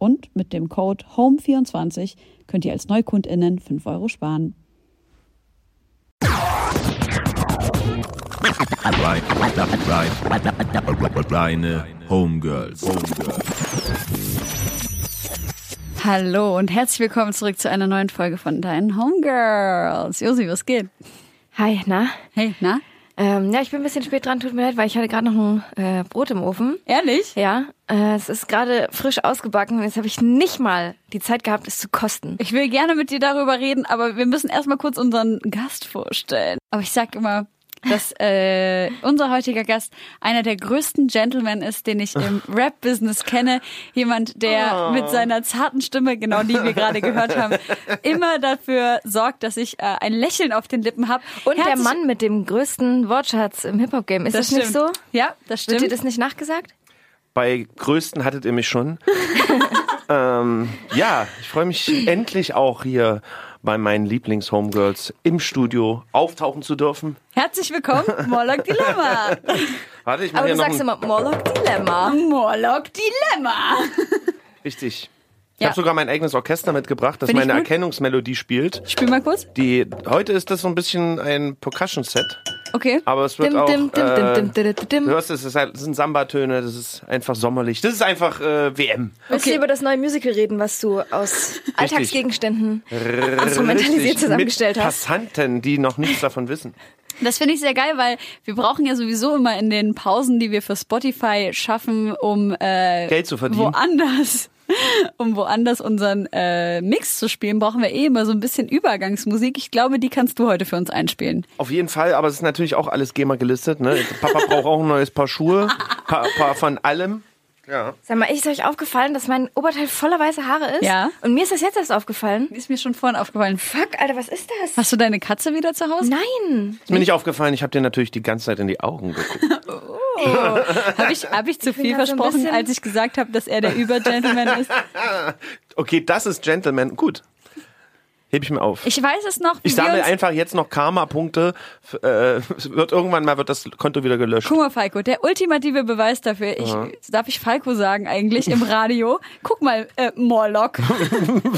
Und mit dem Code HOME24 könnt ihr als NeukundInnen 5 Euro sparen. Reine Homegirls. Hallo und herzlich willkommen zurück zu einer neuen Folge von deinen Homegirls. Josi, was geht? Hi, na? Hey, na? Ähm, ja, ich bin ein bisschen spät dran, tut mir leid, weil ich hatte gerade noch ein äh, Brot im Ofen. Ehrlich? Ja, äh, es ist gerade frisch ausgebacken und jetzt habe ich nicht mal die Zeit gehabt, es zu kosten. Ich will gerne mit dir darüber reden, aber wir müssen erstmal kurz unseren Gast vorstellen. Aber ich sag immer, dass äh, unser heutiger Gast einer der größten Gentlemen ist, den ich im Rap-Business kenne. Jemand, der Oh. mit seiner zarten Stimme, genau die wir gerade gehört haben, immer dafür sorgt, dass ich äh, ein Lächeln auf den Lippen habe. Und der Mann mit dem größten Wortschatz im Hip-Hop-Game. Ist das, nicht so? Ja, das Wird dir stimmt. das nicht nachgesagt? Bei größten hattet ihr mich schon. ähm, ja, ich freue mich endlich auch hier bei meinen Lieblings-Homegirls im Studio auftauchen zu dürfen. Herzlich willkommen, Morlock Dilemma. Warte, ich mache Aber hier du noch sagst immer Morlock Dilemma. Morlock Dilemma. Richtig. Ich Ja. habe sogar mein eigenes Orchester mitgebracht, das Find ich meine. Erkennungsmelodie spielt. Spiel mal kurz. Die, heute ist das so ein bisschen ein Percussion-Set, Okay. aber es wird Dim, auch... dim, dim, äh, dim, Du hörst, es ist halt, das sind Samba-Töne, das ist einfach sommerlich. Das ist einfach äh, WM. Willst du über das neue Musical reden, was du aus Alltagsgegenständen instrumentalisiert Richtig, zusammengestellt mit hast? Passanten, die noch nichts davon wissen. Das finde ich sehr geil, weil wir brauchen ja sowieso immer in den Pausen, die wir für Spotify schaffen, um äh, Geld zu verdienen. woanders, um woanders unseren äh, Mix zu spielen, brauchen wir eh immer so ein bisschen Übergangsmusik. Ich glaube, die kannst du heute für uns einspielen. Auf jeden Fall, aber es ist natürlich auch alles GEMA gelistet. Ne? Papa braucht auch ein neues Paar Schuhe, paar, paar von allem. Ja. Sag mal, ist euch aufgefallen, dass mein Oberteil voller weiße Haare ist? Ja. Und mir ist das jetzt erst aufgefallen. Ist mir schon vorhin aufgefallen. Fuck, Alter, was ist das? Hast du deine Katze wieder zu Hause? Nein. Ist mir nicht aufgefallen, ich habe dir natürlich die ganze Zeit in die Augen geguckt. Habe ich, hab ich zu viel so ein versprochen, als ich gesagt habe, dass er der Übergentleman ist? Okay, das ist Gentleman. Gut. Heb ich mir auf. Ich weiß es noch. Ich sammle einfach jetzt noch Karma-Punkte. Äh, wird irgendwann mal wird das Konto wieder gelöscht. Guck mal, Falco, der ultimative Beweis dafür, ich, darf ich Falco sagen eigentlich im Radio? Guck mal, äh, Morlock.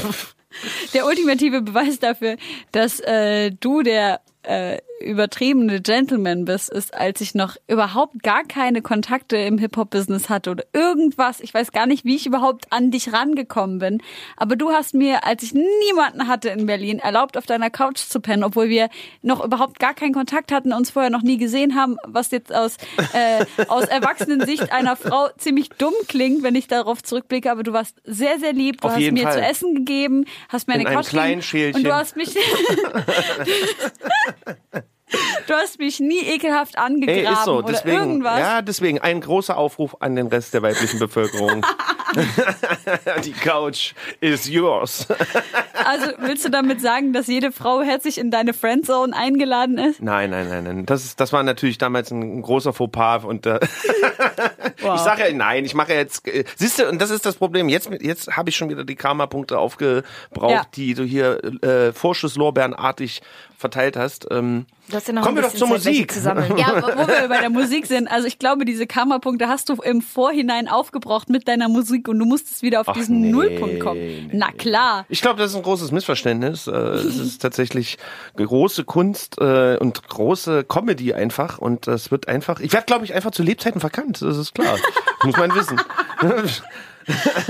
der ultimative Beweis dafür, dass äh, du der äh, übertriebene Gentleman bist, ist, als ich noch überhaupt gar keine Kontakte im Hip-Hop-Business hatte oder irgendwas. Ich weiß gar nicht, wie ich überhaupt an dich rangekommen bin. Aber du hast mir, als ich niemanden hatte in Berlin, erlaubt, auf deiner Couch zu pennen, obwohl wir noch überhaupt gar keinen Kontakt hatten, uns vorher noch nie gesehen haben, was jetzt aus, äh, aus Erwachsenensicht einer Frau ziemlich dumm klingt, wenn ich darauf zurückblicke. Aber du warst sehr, sehr lieb. Du Auf hast mir Fall. zu essen gegeben, hast mir In eine Couch gegeben und du hast mich Du hast mich nie ekelhaft angegraben Ey, ist so. oder Deswegen, irgendwas. ja, deswegen ein großer Aufruf an den Rest der weiblichen Bevölkerung. die Couch is yours. Also willst du damit sagen, dass jede Frau herzlich in deine Friendzone eingeladen ist? Nein, nein, nein, nein. Das, ist, das war natürlich damals ein, großer Fauxpas und äh, ich sage ja, nein, ich mache jetzt, äh, siehst du, und das ist das Problem. Jetzt, jetzt habe ich schon wieder die Karma-Punkte aufgebraucht, Ja. die du hier äh, Vorschusslorbeerenartig verteilt hast. Ähm, Du hast ja noch Kommen wir doch zur Zeit, Musik. Ja, wo wir bei der Musik sind, also ich glaube, diese Kammerpunkte hast du im Vorhinein aufgebraucht mit deiner Musik und du musstest wieder auf Ach, diesen nee, Nullpunkt kommen. nee, Na klar. Ich glaube, das ist ein großes Missverständnis. Äh, es ist tatsächlich große Kunst äh, und große Comedy einfach. Und das wird einfach. Ich werde, glaube ich, einfach zu Lebzeiten verkannt. Das ist klar. Muss man wissen.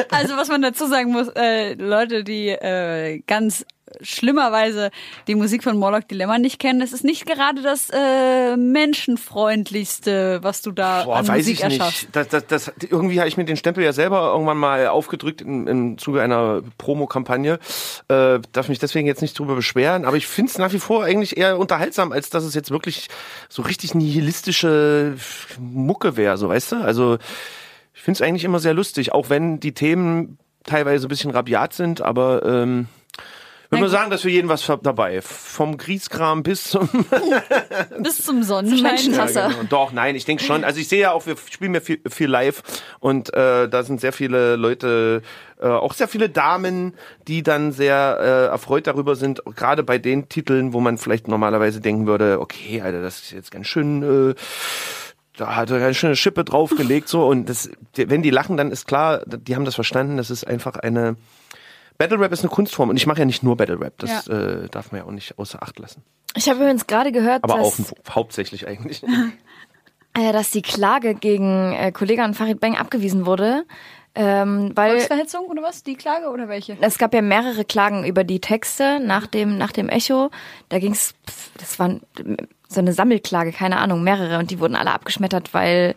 Also was man dazu sagen muss, äh, Leute, die äh, ganz schlimmerweise die Musik von Morlock Dilemma nicht kennen, es ist nicht gerade das äh, menschenfreundlichste, was du da Boah, an weiß Musik ich nicht. erschaffst. Das, das, das, irgendwie habe ich mir den Stempel ja selber irgendwann mal aufgedrückt im, im Zuge einer Promokampagne. Äh, darf mich deswegen jetzt nicht drüber beschweren, aber ich finde es nach wie vor eigentlich eher unterhaltsam, als dass es jetzt wirklich so richtig nihilistische Mucke wäre, so weißt du? Also ich finde es eigentlich immer sehr lustig, auch wenn die Themen teilweise ein bisschen rabiat sind, aber ähm, ich würde mal sagen, dass für jeden was dabei. Vom Grieskram bis zum Bis zum Sonnenschein. Menschenhass. Hasser. ja, genau. Doch, nein, ich denke schon. Also ich sehe ja auch, wir spielen ja viel, viel live und äh, da sind sehr viele Leute, äh, auch sehr viele Damen, die dann sehr äh, erfreut darüber sind, gerade bei den Titeln, wo man vielleicht normalerweise denken würde, okay, Alter, das ist jetzt ganz schön. Äh, da hat er eine Schippe draufgelegt so und das, wenn die lachen, dann ist klar, die haben das verstanden. Das ist einfach eine Battle Rap ist eine Kunstform und ich mache ja nicht nur Battle Rap. Das äh, darf man ja auch nicht außer Acht lassen. Ich habe übrigens gerade gehört, Aber auch dass, hauptsächlich eigentlich. äh, dass die Klage gegen äh, Kollege an Farid Bang abgewiesen wurde, ähm, weil Volksverhetzung oder was? Die Klage oder welche? es gab ja mehrere Klagen über die Texte nach dem nach dem Echo. Da ging's, pf, das waren so eine Sammelklage, keine Ahnung, mehrere und die wurden alle abgeschmettert, weil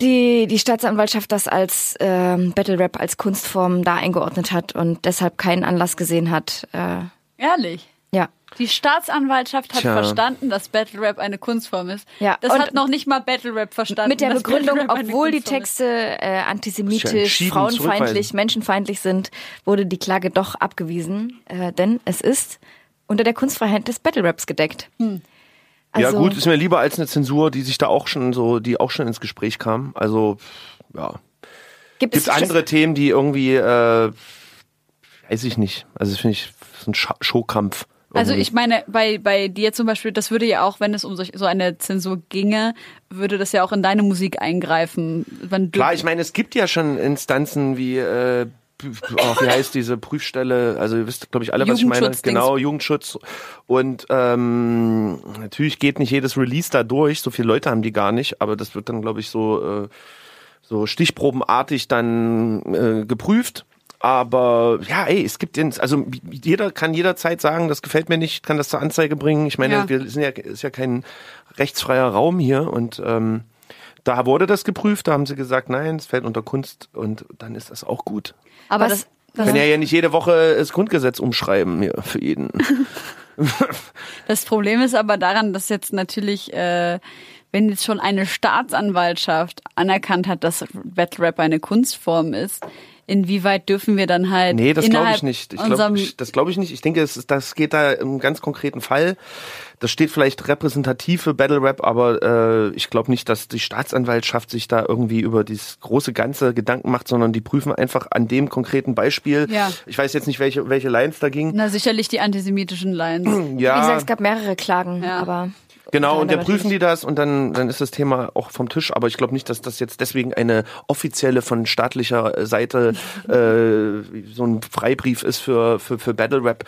die die Staatsanwaltschaft das als ähm, Battle Rap als Kunstform da eingeordnet hat und deshalb keinen Anlass gesehen hat. Äh, Ehrlich. ja. Die Staatsanwaltschaft hat Tja. verstanden, dass Battle Rap eine Kunstform ist. Ja, Das und hat noch nicht mal Battle Rap verstanden. Mit der Begründung, obwohl die. Texte äh, ja antisemitisch, frauenfeindlich, menschenfeindlich sind, wurde die Klage doch abgewiesen, äh, denn es ist unter der Kunstfreiheit des Battle Raps gedeckt. Hm. Also, ja gut, ist mir lieber als eine Zensur, die sich da auch schon so, die auch schon ins Gespräch kam. Also ja, gibt es andere Themen, die irgendwie, äh, weiß ich nicht. Also das finde ich ist ein Scha Showkampf. Also ich meine, bei, bei dir zum Beispiel, das würde ja auch, wenn es um solch, so eine Zensur ginge, würde das ja auch in deine Musik eingreifen. Klar, ich meine, es gibt ja schon Instanzen wie, äh, oh, wie heißt diese Prüfstelle? Also ihr wisst, glaube ich, alle, was ich meine. Genau, Jugendschutz. Und ähm, natürlich geht nicht jedes Release da durch. So viele Leute haben die gar nicht. Aber das wird dann, glaube ich, so äh, so stichprobenartig dann äh, geprüft. Aber ja, ey, es gibt den, also jeder kann jederzeit sagen, das gefällt mir nicht, kann das zur Anzeige bringen. Ich meine, Ja. wir sind ja, ist ja kein rechtsfreier Raum hier und ähm, da wurde das geprüft, da haben sie gesagt, nein, es fällt unter Kunst und dann ist das auch gut. Aber was- das, Wir können ja, ja nicht jede Woche das Grundgesetz umschreiben hier für jeden. das Problem ist aber daran, dass jetzt natürlich, äh, wenn jetzt schon eine Staatsanwaltschaft anerkannt hat, dass Battle Rap eine Kunstform ist, inwieweit dürfen wir dann halt Nee, das glaube ich nicht. Ich glaub, ich, das glaube ich nicht. Ich denke, es ist, das geht da im ganz konkreten Fall. Das steht vielleicht repräsentativ für Battle Rap, aber äh, ich glaube nicht, dass die Staatsanwaltschaft sich da irgendwie über dieses große Ganze Gedanken macht, sondern die prüfen einfach an dem konkreten Beispiel. Ja. Ich weiß jetzt nicht, welche, welche Lines da ging. na sicherlich die antisemitischen Lines. Ja, Wie gesagt, es gab mehrere Klagen, Ja. aber Genau, und dann prüfen die das und dann, dann ist das Thema auch vom Tisch. Aber ich glaube nicht, dass das jetzt deswegen eine offizielle von staatlicher Seite äh, so ein Freibrief ist für, für, für Battle Rap.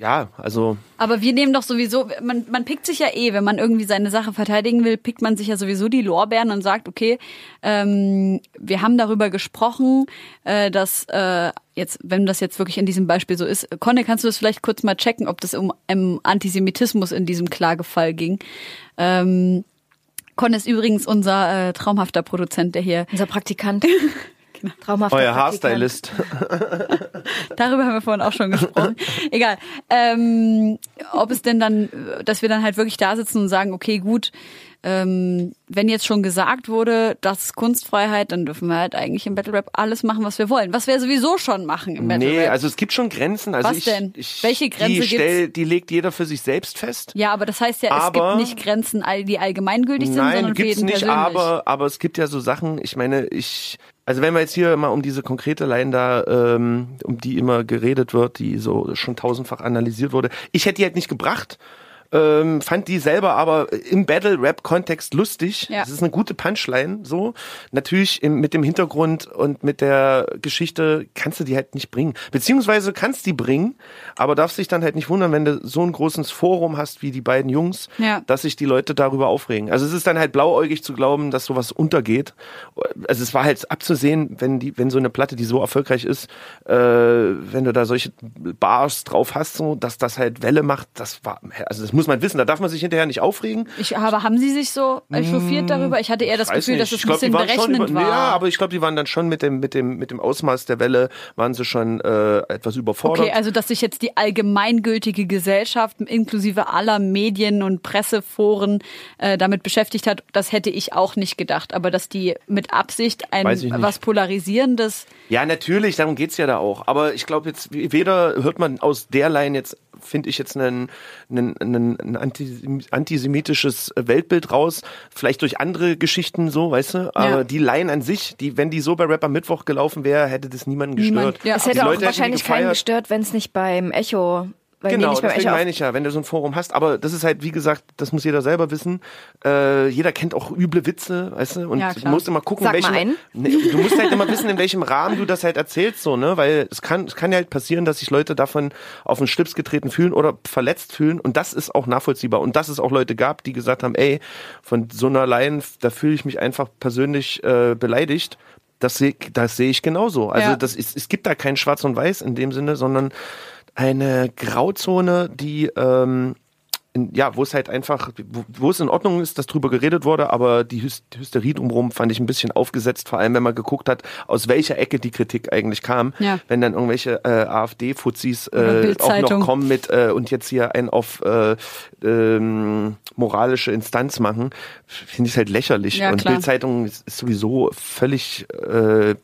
Ja, also Aber wir nehmen doch sowieso, man, man pickt sich ja eh, wenn man irgendwie seine Sache verteidigen will, pickt man sich ja sowieso die Lorbeeren und sagt, okay, ähm, wir haben darüber gesprochen, äh, dass äh, jetzt, wenn das jetzt wirklich in diesem Beispiel so ist, Conne, kannst du das vielleicht kurz mal checken, ob das um, um Antisemitismus in diesem Klagefall ging? Ähm, Conne ist übrigens unser äh, traumhafter Produzent, der hier unser Praktikant. Traumhafter euer Praktikant. Haarstylist. Darüber haben wir vorhin auch schon gesprochen. Egal. Ähm, ob es denn dann, dass wir dann halt wirklich da sitzen und sagen, okay, gut, ähm, wenn jetzt schon gesagt wurde, das ist Kunstfreiheit, dann dürfen wir halt eigentlich im Battle Rap alles machen, was wir wollen. Was wir sowieso schon machen im Battle Nee, Rap. also es gibt schon Grenzen. Also Was ich, denn? Ich, Welche Grenze die, stell, die legt jeder für sich selbst fest. ja, aber das heißt ja, es Aber- gibt nicht Grenzen, die allgemeingültig sind, Nein, sondern für gibt's jeden nicht, persönlich. aber, aber es gibt ja so Sachen, ich meine, ich, also wenn wir jetzt hier mal um diese konkrete Line da, ähm, um die immer geredet wird, die so schon tausendfach analysiert wurde, ich hätte die halt nicht gebracht, ähm, fand die selber aber im Battle-Rap-Kontext lustig. Ja. Das ist eine gute Punchline, so. Natürlich im, mit dem Hintergrund und mit der Geschichte kannst du die halt nicht bringen. Beziehungsweise kannst die bringen, aber darfst dich dann halt nicht wundern, wenn du so ein großes Forum hast wie die beiden Jungs, Ja. dass sich die Leute darüber aufregen. Also es ist dann halt blauäugig zu glauben, dass sowas untergeht. Also es war halt abzusehen, wenn die, wenn so eine Platte, die so erfolgreich ist, äh, wenn du da solche Bars drauf hast, so, dass das halt Welle macht, das war, also das muss man wissen, da darf man sich hinterher nicht aufregen. Ich, aber haben Sie sich so echauffiert darüber? Ich hatte eher das Gefühl, nicht. dass es Ich ein glaub, bisschen berechnend über, war. Ja, aber ich glaube, die waren dann schon mit dem, mit dem, mit dem Ausmaß der Welle, waren sie schon äh, etwas überfordert. Okay, also dass sich jetzt die allgemeingültige Gesellschaft inklusive aller Medien und Presseforen äh, damit beschäftigt hat, das hätte ich auch nicht gedacht. Aber dass die mit Absicht ein was Polarisierendes Ja, natürlich, darum geht's ja da auch. Aber ich glaube jetzt, weder hört man aus der Line jetzt, finde ich jetzt ein, ein, ein, ein anti- antisemitisches Weltbild raus, vielleicht durch andere Geschichten so, weißt du? Aber Ja. die Line an sich, die, wenn die so bei Rapper Mittwoch gelaufen wäre, hätte das niemanden gestört. Niemand, ja. Es Die hätte auch Leute die wahrscheinlich keinen gestört, wenn es nicht beim Echo, weil Genau, nicht deswegen meine ich ja, wenn du so ein Forum hast, aber das ist halt, wie gesagt, das muss jeder selber wissen. Äh, jeder kennt auch üble Witze, weißt du, und Ja, du musst immer gucken, Sag welchen, mal einen. Nee, du musst halt immer wissen, in welchem Rahmen du das halt erzählst, so, ne, weil es kann, es kann ja halt passieren, dass sich Leute davon auf den Schlips getreten fühlen oder verletzt fühlen und das ist auch nachvollziehbar und dass es auch Leute gab, die gesagt haben, ey, von so einer Line, da fühle ich mich einfach persönlich äh, beleidigt. Das sehe das sehe ich genauso. Also Ja. das ist, es gibt da kein Schwarz und Weiß in dem Sinne, sondern eine Grauzone, die ähm, ja, wo es halt einfach, wo, wo es in Ordnung ist, dass drüber geredet wurde, aber die Hys- Hysterie drumherum fand ich ein bisschen aufgesetzt, vor allem wenn man geguckt hat, aus welcher Ecke die Kritik eigentlich kam. Ja. Wenn dann irgendwelche äh, AfD-Fuzis äh, auch noch kommen mit äh, und jetzt hier ein auf äh, ähm, moralische Instanz machen, finde ich halt lächerlich. Ja, und. Bildzeitung ist, ist sowieso völlig äh,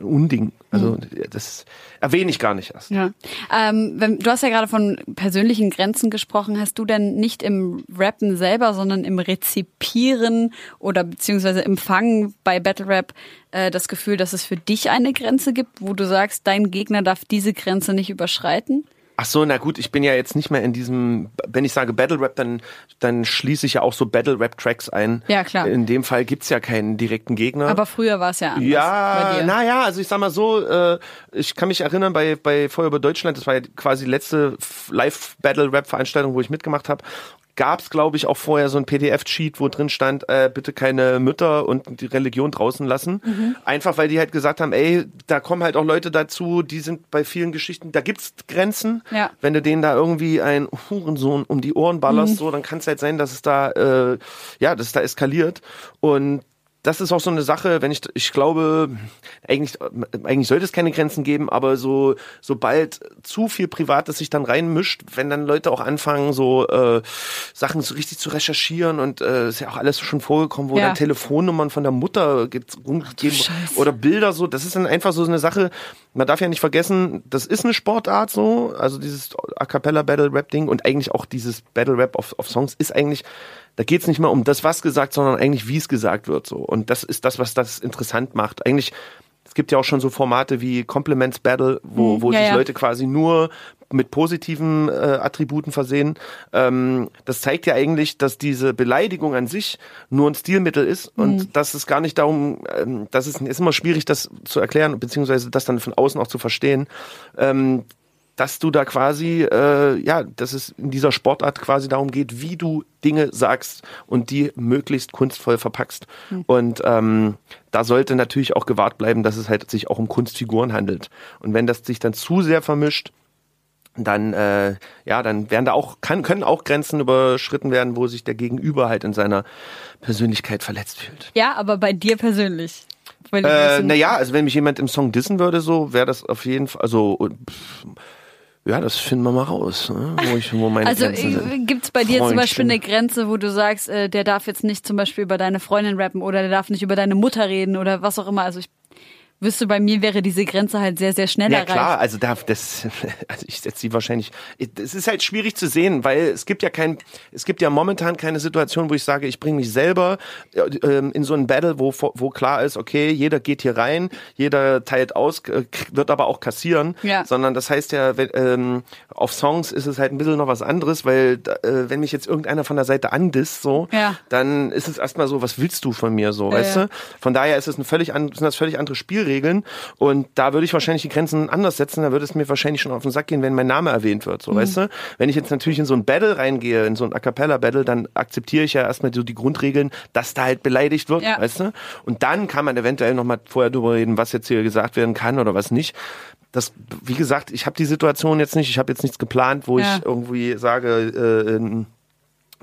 Unding. Also das erwähne ich gar nicht erst. Ja. Ähm, wenn, du hast ja gerade von persönlichen Grenzen gesprochen. Hast du denn nicht im Rappen selber, sondern im Rezipieren oder beziehungsweise Empfangen bei Battle Rap äh, das Gefühl, dass es für dich eine Grenze gibt, wo du sagst, dein Gegner darf diese Grenze nicht überschreiten? Ach so, na gut, ich bin ja jetzt nicht mehr in diesem, wenn ich sage Battle Rap, dann, dann schließe ich ja auch so Battle Rap Tracks ein. Ja, klar. In dem Fall gibt's ja keinen direkten Gegner. Aber früher war es ja anders ja, naja, also ich sag mal so, äh, ich kann mich erinnern bei, bei Feuer über Deutschland, das war ja quasi die letzte Live-Battle-Rap-Veranstaltung, wo ich mitgemacht habe. Gab's, glaube ich, auch vorher so ein PDF-Cheat, wo drin stand, äh, bitte keine Mütter und die Religion draußen lassen. Mhm. Einfach weil die halt gesagt haben, ey, da kommen halt auch Leute dazu, die sind bei vielen Geschichten, da gibt's Grenzen. Ja. Wenn du denen da irgendwie ein Hurensohn um die Ohren ballerst, Mhm. so, dann kann es halt sein, dass es da, äh, ja, dass es da eskaliert. Und das ist auch so eine Sache, wenn ich, ich glaube, eigentlich, eigentlich sollte es keine Grenzen geben, aber so, sobald zu viel Privates sich dann reinmischt, wenn dann Leute auch anfangen, so äh, Sachen so richtig zu recherchieren und äh, ist ja auch alles schon vorgekommen, wo Ja. dann Telefonnummern von der Mutter ge- rumgegeben oder Bilder so, das ist dann einfach so eine Sache, man darf ja nicht vergessen, das ist eine Sportart so, also dieses A Cappella Battle Rap Ding und eigentlich auch dieses Battle Rap auf, auf Songs ist eigentlich, da geht's nicht mal um das, was gesagt, sondern eigentlich, wie es gesagt wird so. Und das ist das, was das interessant macht. Eigentlich, es gibt ja auch schon so Formate wie Compliments Battle, wo, wo ja, sich ja. Leute quasi nur mit positiven äh, Attributen versehen. Ähm, das zeigt ja eigentlich, dass diese Beleidigung an sich nur ein Stilmittel ist und dass es gar nicht darum, ähm, das ist, ist immer schwierig, das zu erklären, beziehungsweise das dann von außen auch zu verstehen. Ähm, dass du da quasi, äh, ja, dass es in dieser Sportart quasi darum geht, wie du Dinge sagst und die möglichst kunstvoll verpackst. Und ähm, da sollte natürlich auch gewahrt bleiben, dass es halt sich auch um Kunstfiguren handelt. Und wenn das sich dann zu sehr vermischt, dann äh, ja, dann werden da auch kann, können auch Grenzen überschritten werden, wo sich der Gegenüber halt in seiner Persönlichkeit verletzt fühlt. Ja, aber bei dir persönlich. Äh, naja, also wenn mich jemand im Song dissen würde, so wäre das auf jeden Fall, also pff, ja, das finden wir mal raus, ne? wo ich, wo meine Also sind. gibt es bei dir zum Beispiel eine Grenze, wo du sagst, äh, der darf jetzt nicht zum Beispiel über deine Freundin rappen oder der darf nicht über deine Mutter reden oder was auch immer. Also ich wüsste, bei mir wäre diese Grenze halt sehr, sehr schnell Ja erreicht. klar, also da, das, also ich setze sie wahrscheinlich. Es ist halt schwierig zu sehen, weil es gibt ja kein, es gibt ja momentan keine Situation, wo ich sage, ich bringe mich selber äh, ähm, in so ein Battle, wo wo klar ist, okay, jeder geht hier rein, jeder teilt aus, äh, wird aber auch kassieren, Ja. sondern das heißt ja, wenn, ähm, auf Songs ist es halt ein bisschen noch was anderes, weil äh, wenn mich jetzt irgendeiner von der Seite andisst, so, Ja. dann ist es erstmal so, was willst du von mir, so, Ja, weißt ja. du? Von daher ist es eine völlig sind das völlig andere Spielregeln und da würde ich wahrscheinlich die Grenzen anders setzen, da würde es mir wahrscheinlich schon auf den Sack gehen, wenn mein Name erwähnt wird, so, Mhm. weißt du? Wenn ich jetzt natürlich in so ein Battle reingehe, in so ein A Cappella Battle, dann akzeptiere ich ja erstmal so die Grundregeln, dass da halt beleidigt wird, Ja. weißt du? Und dann kann man eventuell nochmal vorher drüber reden, was jetzt hier gesagt werden kann oder was nicht. Das, wie gesagt, ich habe die Situation jetzt nicht, ich habe jetzt nichts geplant, wo Ja. ich irgendwie sage, äh,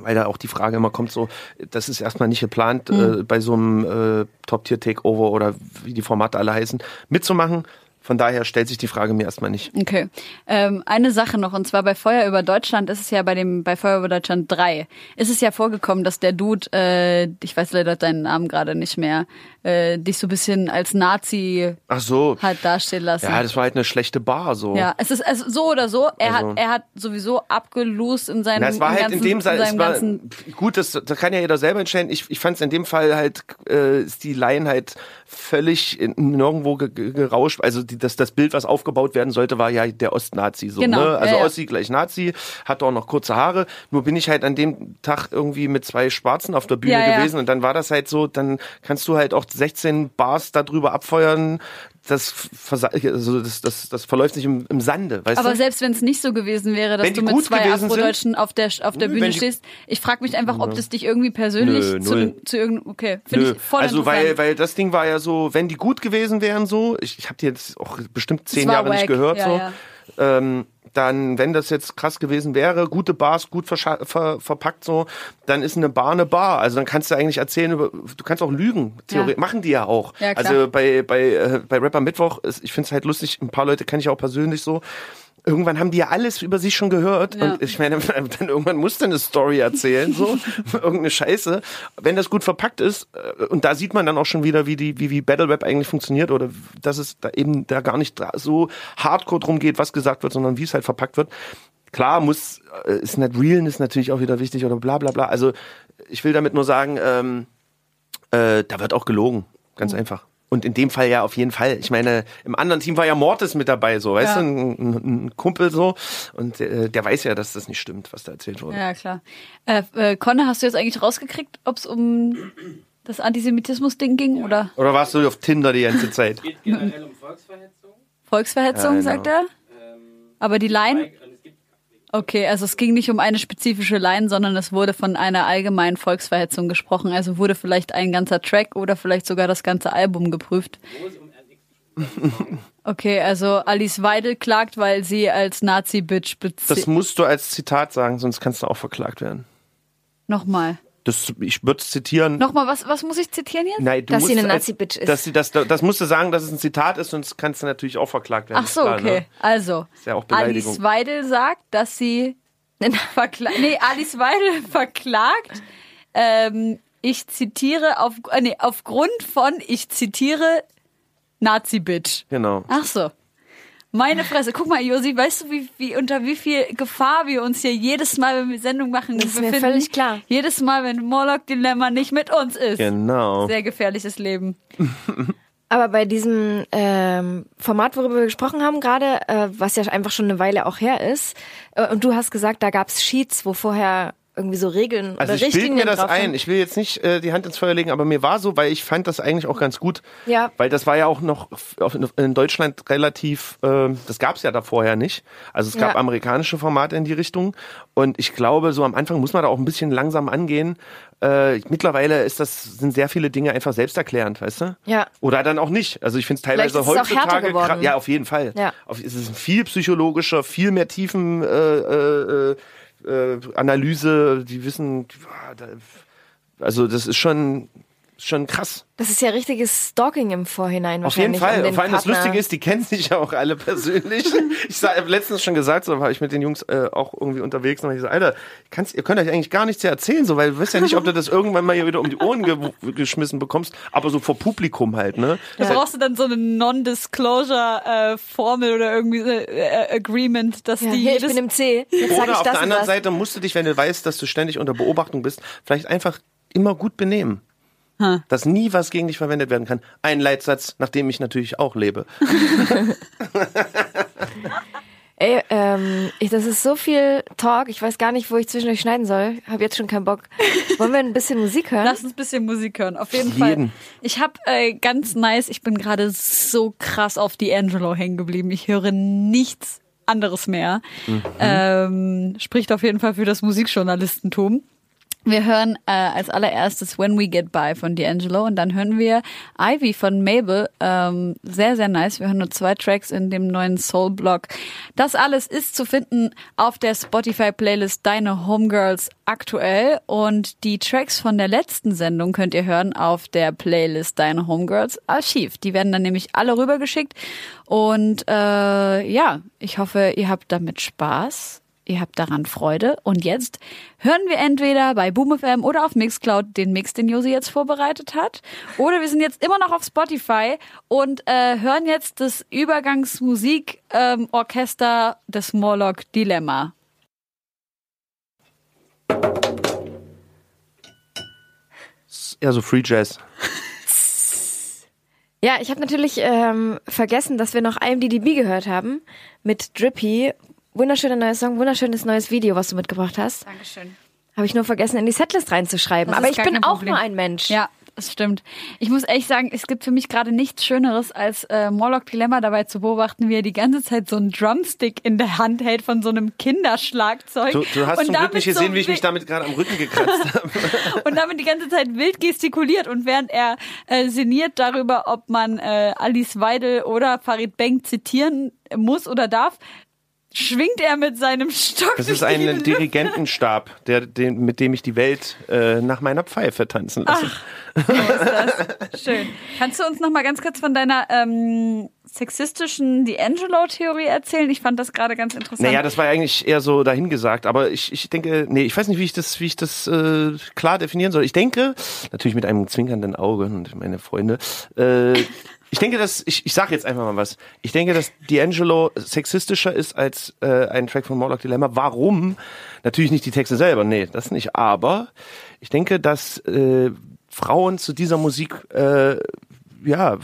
weil da auch die Frage immer kommt, so, das ist erstmal nicht geplant, Mhm. äh, bei so einem äh, Top-Tier-Takeover oder wie die Formate alle heißen, mitzumachen. Von daher stellt sich die Frage mir erstmal nicht. Okay. Ähm, eine Sache noch, und zwar bei Feuer über Deutschland ist es ja bei dem, bei Feuer über Deutschland 3, ist es ja vorgekommen, dass der Dude, äh, ich weiß leider deinen Namen gerade nicht mehr, äh, dich so ein bisschen als Nazi Ach so. hat dastehen lassen. Ja, das war halt eine schlechte Bar, so. Ja, es ist also so oder so. Er Also- hat er hat sowieso abgelost in seinem Na, es war halt ganzen, in dem Fall, war, gut, das, das kann ja jeder selber entscheiden. Ich, ich fand es in dem Fall halt, äh, ist die Line halt völlig in, nirgendwo ge, ge, gerauscht. Also die, das, das Bild, was aufgebaut werden sollte, war ja der Ostnazi. So, Genau, ne? Also ja, ja. Ossi gleich Nazi, hat auch noch kurze Haare. Nur bin ich halt an dem Tag irgendwie mit zwei Schwarzen auf der Bühne ja. gewesen und dann war das halt so, dann kannst du halt auch 16 Bars darüber abfeuern. Das, also das, das, das verläuft sich im, im Sande, weißt Aber du? selbst wenn es nicht so gewesen wäre, dass du mit gut zwei sind? Afrodeutschen auf der auf der Bühne stehst, ich frage mich einfach, ob das dich irgendwie persönlich Nö, zu, zu irgendeinem okay, finde ich voll also weil, weil das Ding war ja so, wenn die gut gewesen wären so, ich, ich habe die jetzt auch bestimmt zehn Jahre nicht wack, gehört ja, so, ja. Ähm, dann wenn das jetzt krass gewesen wäre, gute Bars gut ver verpackt so, dann ist eine Bar eine Bar. Also dann kannst du eigentlich erzählen über, du kannst auch lügen. Theorie, Ja. Machen die ja auch. Ja, also bei bei äh, bei Rapper Mittwoch, ist, ich finde es halt lustig. Ein paar Leute kenne ich auch persönlich so. Irgendwann haben die ja alles über sich schon gehört. Ja. Und ich meine, dann irgendwann musst du eine Story erzählen, so. Irgendeine Scheiße. Wenn das gut verpackt ist, äh, und da sieht man dann auch schon wieder, wie die, wie, wie Battle Rap eigentlich funktioniert, oder dass es da eben da gar nicht so hardcore drum geht, was gesagt wird, sondern wie es halt verpackt wird. Klar muss, äh, ist nicht real, ist natürlich auch wieder wichtig oder bla bla bla. Also ich will damit nur sagen, ähm, äh, da wird auch gelogen. Ganz Mhm. einfach. Und in dem Fall ja auf jeden Fall. Ich meine, im anderen Team war ja Mortis mit dabei, so, weißt Ja. du, ein, ein, ein Kumpel so. Und äh, der weiß ja, dass das nicht stimmt, was da erzählt wurde. Ja, klar. Äh, äh, Conne, hast du jetzt eigentlich rausgekriegt, ob es um das Antisemitismus-Ding ging oder Oder warst du auf Tinder die ganze Zeit? geht generell um Volksverhetzung. Volksverhetzung, Ja, genau. sagt er? Aber die Line? Okay, also es ging nicht um eine spezifische Line, sondern es wurde von einer allgemeinen Volksverhetzung gesprochen. Also wurde vielleicht ein ganzer Track oder vielleicht sogar das ganze Album geprüft. Okay, also Alice Weidel klagt, weil sie als Nazi-Bitch Das bezieht. musst du als Zitat sagen, sonst kannst du auch verklagt werden. Nochmal. Das, ich würde es zitieren. Nochmal, was, was muss ich zitieren jetzt? Nein, du Dass sie musst eine als- Nazi-Bitch ist. Dass sie das, das musst du sagen, dass es ein Zitat ist, sonst kannst du natürlich auch verklagt werden. Ach so, Klar, okay. Ne? Also, Ist ja auch. Alice Weidel sagt, dass sie verkla nee, Alice Weidel verklagt. Ähm, ich zitiere auf, äh, nee, aufgrund von, ich zitiere Nazi-Bitch. Genau. Ach so. Meine Fresse. Guck mal, Josi, weißt du, wie, wie, unter wie viel Gefahr wir uns hier jedes Mal, wenn wir Sendung machen, Das ist mir befinden? völlig klar. Jedes Mal, wenn Morlock Dilemma nicht mit uns ist. Genau. Sehr gefährliches Leben. Aber bei diesem ähm, Format, worüber wir gesprochen haben gerade, äh, was ja einfach schon eine Weile auch her ist, äh, und du hast gesagt, da gab's Sheets, wo vorher irgendwie so Regeln Also oder ich bilde Richtlinien mir das ein. Ich will jetzt nicht äh, die Hand ins Feuer legen, aber mir war so, weil ich fand das eigentlich auch ganz gut. Ja. Weil das war ja auch noch in Deutschland relativ, äh, das gab es ja da vorher nicht. Also es gab Ja. amerikanische Formate in die Richtung. Und ich glaube, so am Anfang muss man da auch ein bisschen langsam angehen. Äh, mittlerweile ist das, sind sehr viele Dinge einfach selbsterklärend, weißt du? Ja. Oder dann auch nicht. Also ich finde es teilweise heutzutage ja auf jeden Fall. Ja. Auf, es ist viel psychologischer, viel mehr Tiefen äh, äh, äh, Analyse. Die wissen, ah, also das ist schon Schon krass. Das ist ja richtiges Stalking im Vorhinein Auf jeden. Fall. Um Vor allem das. Lustige ist, die kennen sich ja auch alle persönlich. ich habe letztens schon gesagt, so war ich mit den Jungs äh, auch irgendwie unterwegs und ich so, Alter, kannst, ihr könnt euch eigentlich gar nichts erzählen, so, weil du weißt ja nicht, ob du das irgendwann mal hier wieder um die Ohren ge geschmissen bekommst, aber so vor Publikum halt, ne? Da brauchst du dann so eine Non-Disclosure-Formel oder irgendwie so, äh, Agreement, dass Ja, die hier, ich bin im C. Jetzt Oder ich auf das der anderen das. Seite musst du dich, wenn du weißt, dass du ständig unter Beobachtung bist, vielleicht einfach immer gut benehmen. Dass nie was gegen dich verwendet werden kann. Ein Leitsatz, nach dem ich natürlich auch lebe. Ey, ähm, ich, das ist so viel Talk. Ich weiß gar nicht, wo ich zwischendurch schneiden soll. Hab jetzt schon keinen Bock. Wollen wir ein bisschen Musik hören? Lass uns ein bisschen Musik hören, auf jeden jeden. Fall. Ich habe äh, ganz nice, ich bin gerade so krass auf D'Angelo hängen geblieben. Ich höre nichts anderes mehr. Ähm, spricht auf jeden Fall für das Musikjournalistentum. Wir hören äh, als allererstes When We Get By von D'Angelo und dann hören wir Ivy von Mabel. Ähm, sehr, sehr nice. Wir hören nur zwei Tracks in dem neuen Soul-Blog. Das alles ist zu finden auf der Spotify-Playlist Deine Homegirls aktuell und die Tracks von der letzten Sendung könnt ihr hören auf der Playlist Deine Homegirls Archiv. Die werden dann nämlich alle rübergeschickt und äh, ja, ich hoffe, ihr habt damit Spaß. Ihr habt daran Freude. Und jetzt hören wir entweder bei BoomFM oder auf Mixcloud den Mix, den Josi jetzt vorbereitet hat. Oder wir sind jetzt immer noch auf Spotify und äh, hören jetzt das Übergangsmusikorchester ähm, des Morlock Dilemma. Eher so Free Jazz. Ja, ich habe natürlich ähm, vergessen, dass wir noch IMDb gehört haben mit Drippy. Wunderschöner neuer Song, wunderschönes neues Video, was du mitgebracht hast. Dankeschön. Habe ich nur vergessen, in die Setlist reinzuschreiben. Das Aber ich bin auch nur ein Mensch. Ja, das stimmt. Ich muss echt sagen, es gibt für mich gerade nichts Schöneres, als äh, Morlock Dilemma dabei zu beobachten, wie er die ganze Zeit so einen Drumstick in der Hand hält von so einem Kinderschlagzeug. Du, du hast Und zum Glück nicht gesehen, so wie ich mich damit gerade am Rücken gekratzt habe. und damit die ganze Zeit wild gestikuliert und während er äh, sinniert darüber, ob man äh, Alice Weidel oder Farid Beng zitieren muss oder darf, schwingt er mit seinem Stock. Das ist ein. Dirigentenstab, der, den, mit dem ich die Welt äh, nach meiner Pfeife tanzen lasse. So ist das. Schön. Kannst du uns noch mal ganz kurz von deiner ähm, sexistischen D'Angelo-Theorie erzählen? Ich fand das gerade ganz interessant. Naja, das war eigentlich eher so dahingesagt, aber ich, ich denke, nee, ich weiß nicht, wie ich das, wie ich das äh, klar definieren soll. Ich denke, natürlich mit einem zwinkernden Auge und meine Freunde, äh, ich denke, dass, ich, ich sage jetzt einfach mal was. Ich denke, dass D'Angelo sexistischer ist als äh, ein Track von Morlock Dilemma. Warum? Natürlich nicht die Texte selber, nee, das nicht. Aber ich denke, dass äh, Frauen zu dieser Musik äh, ja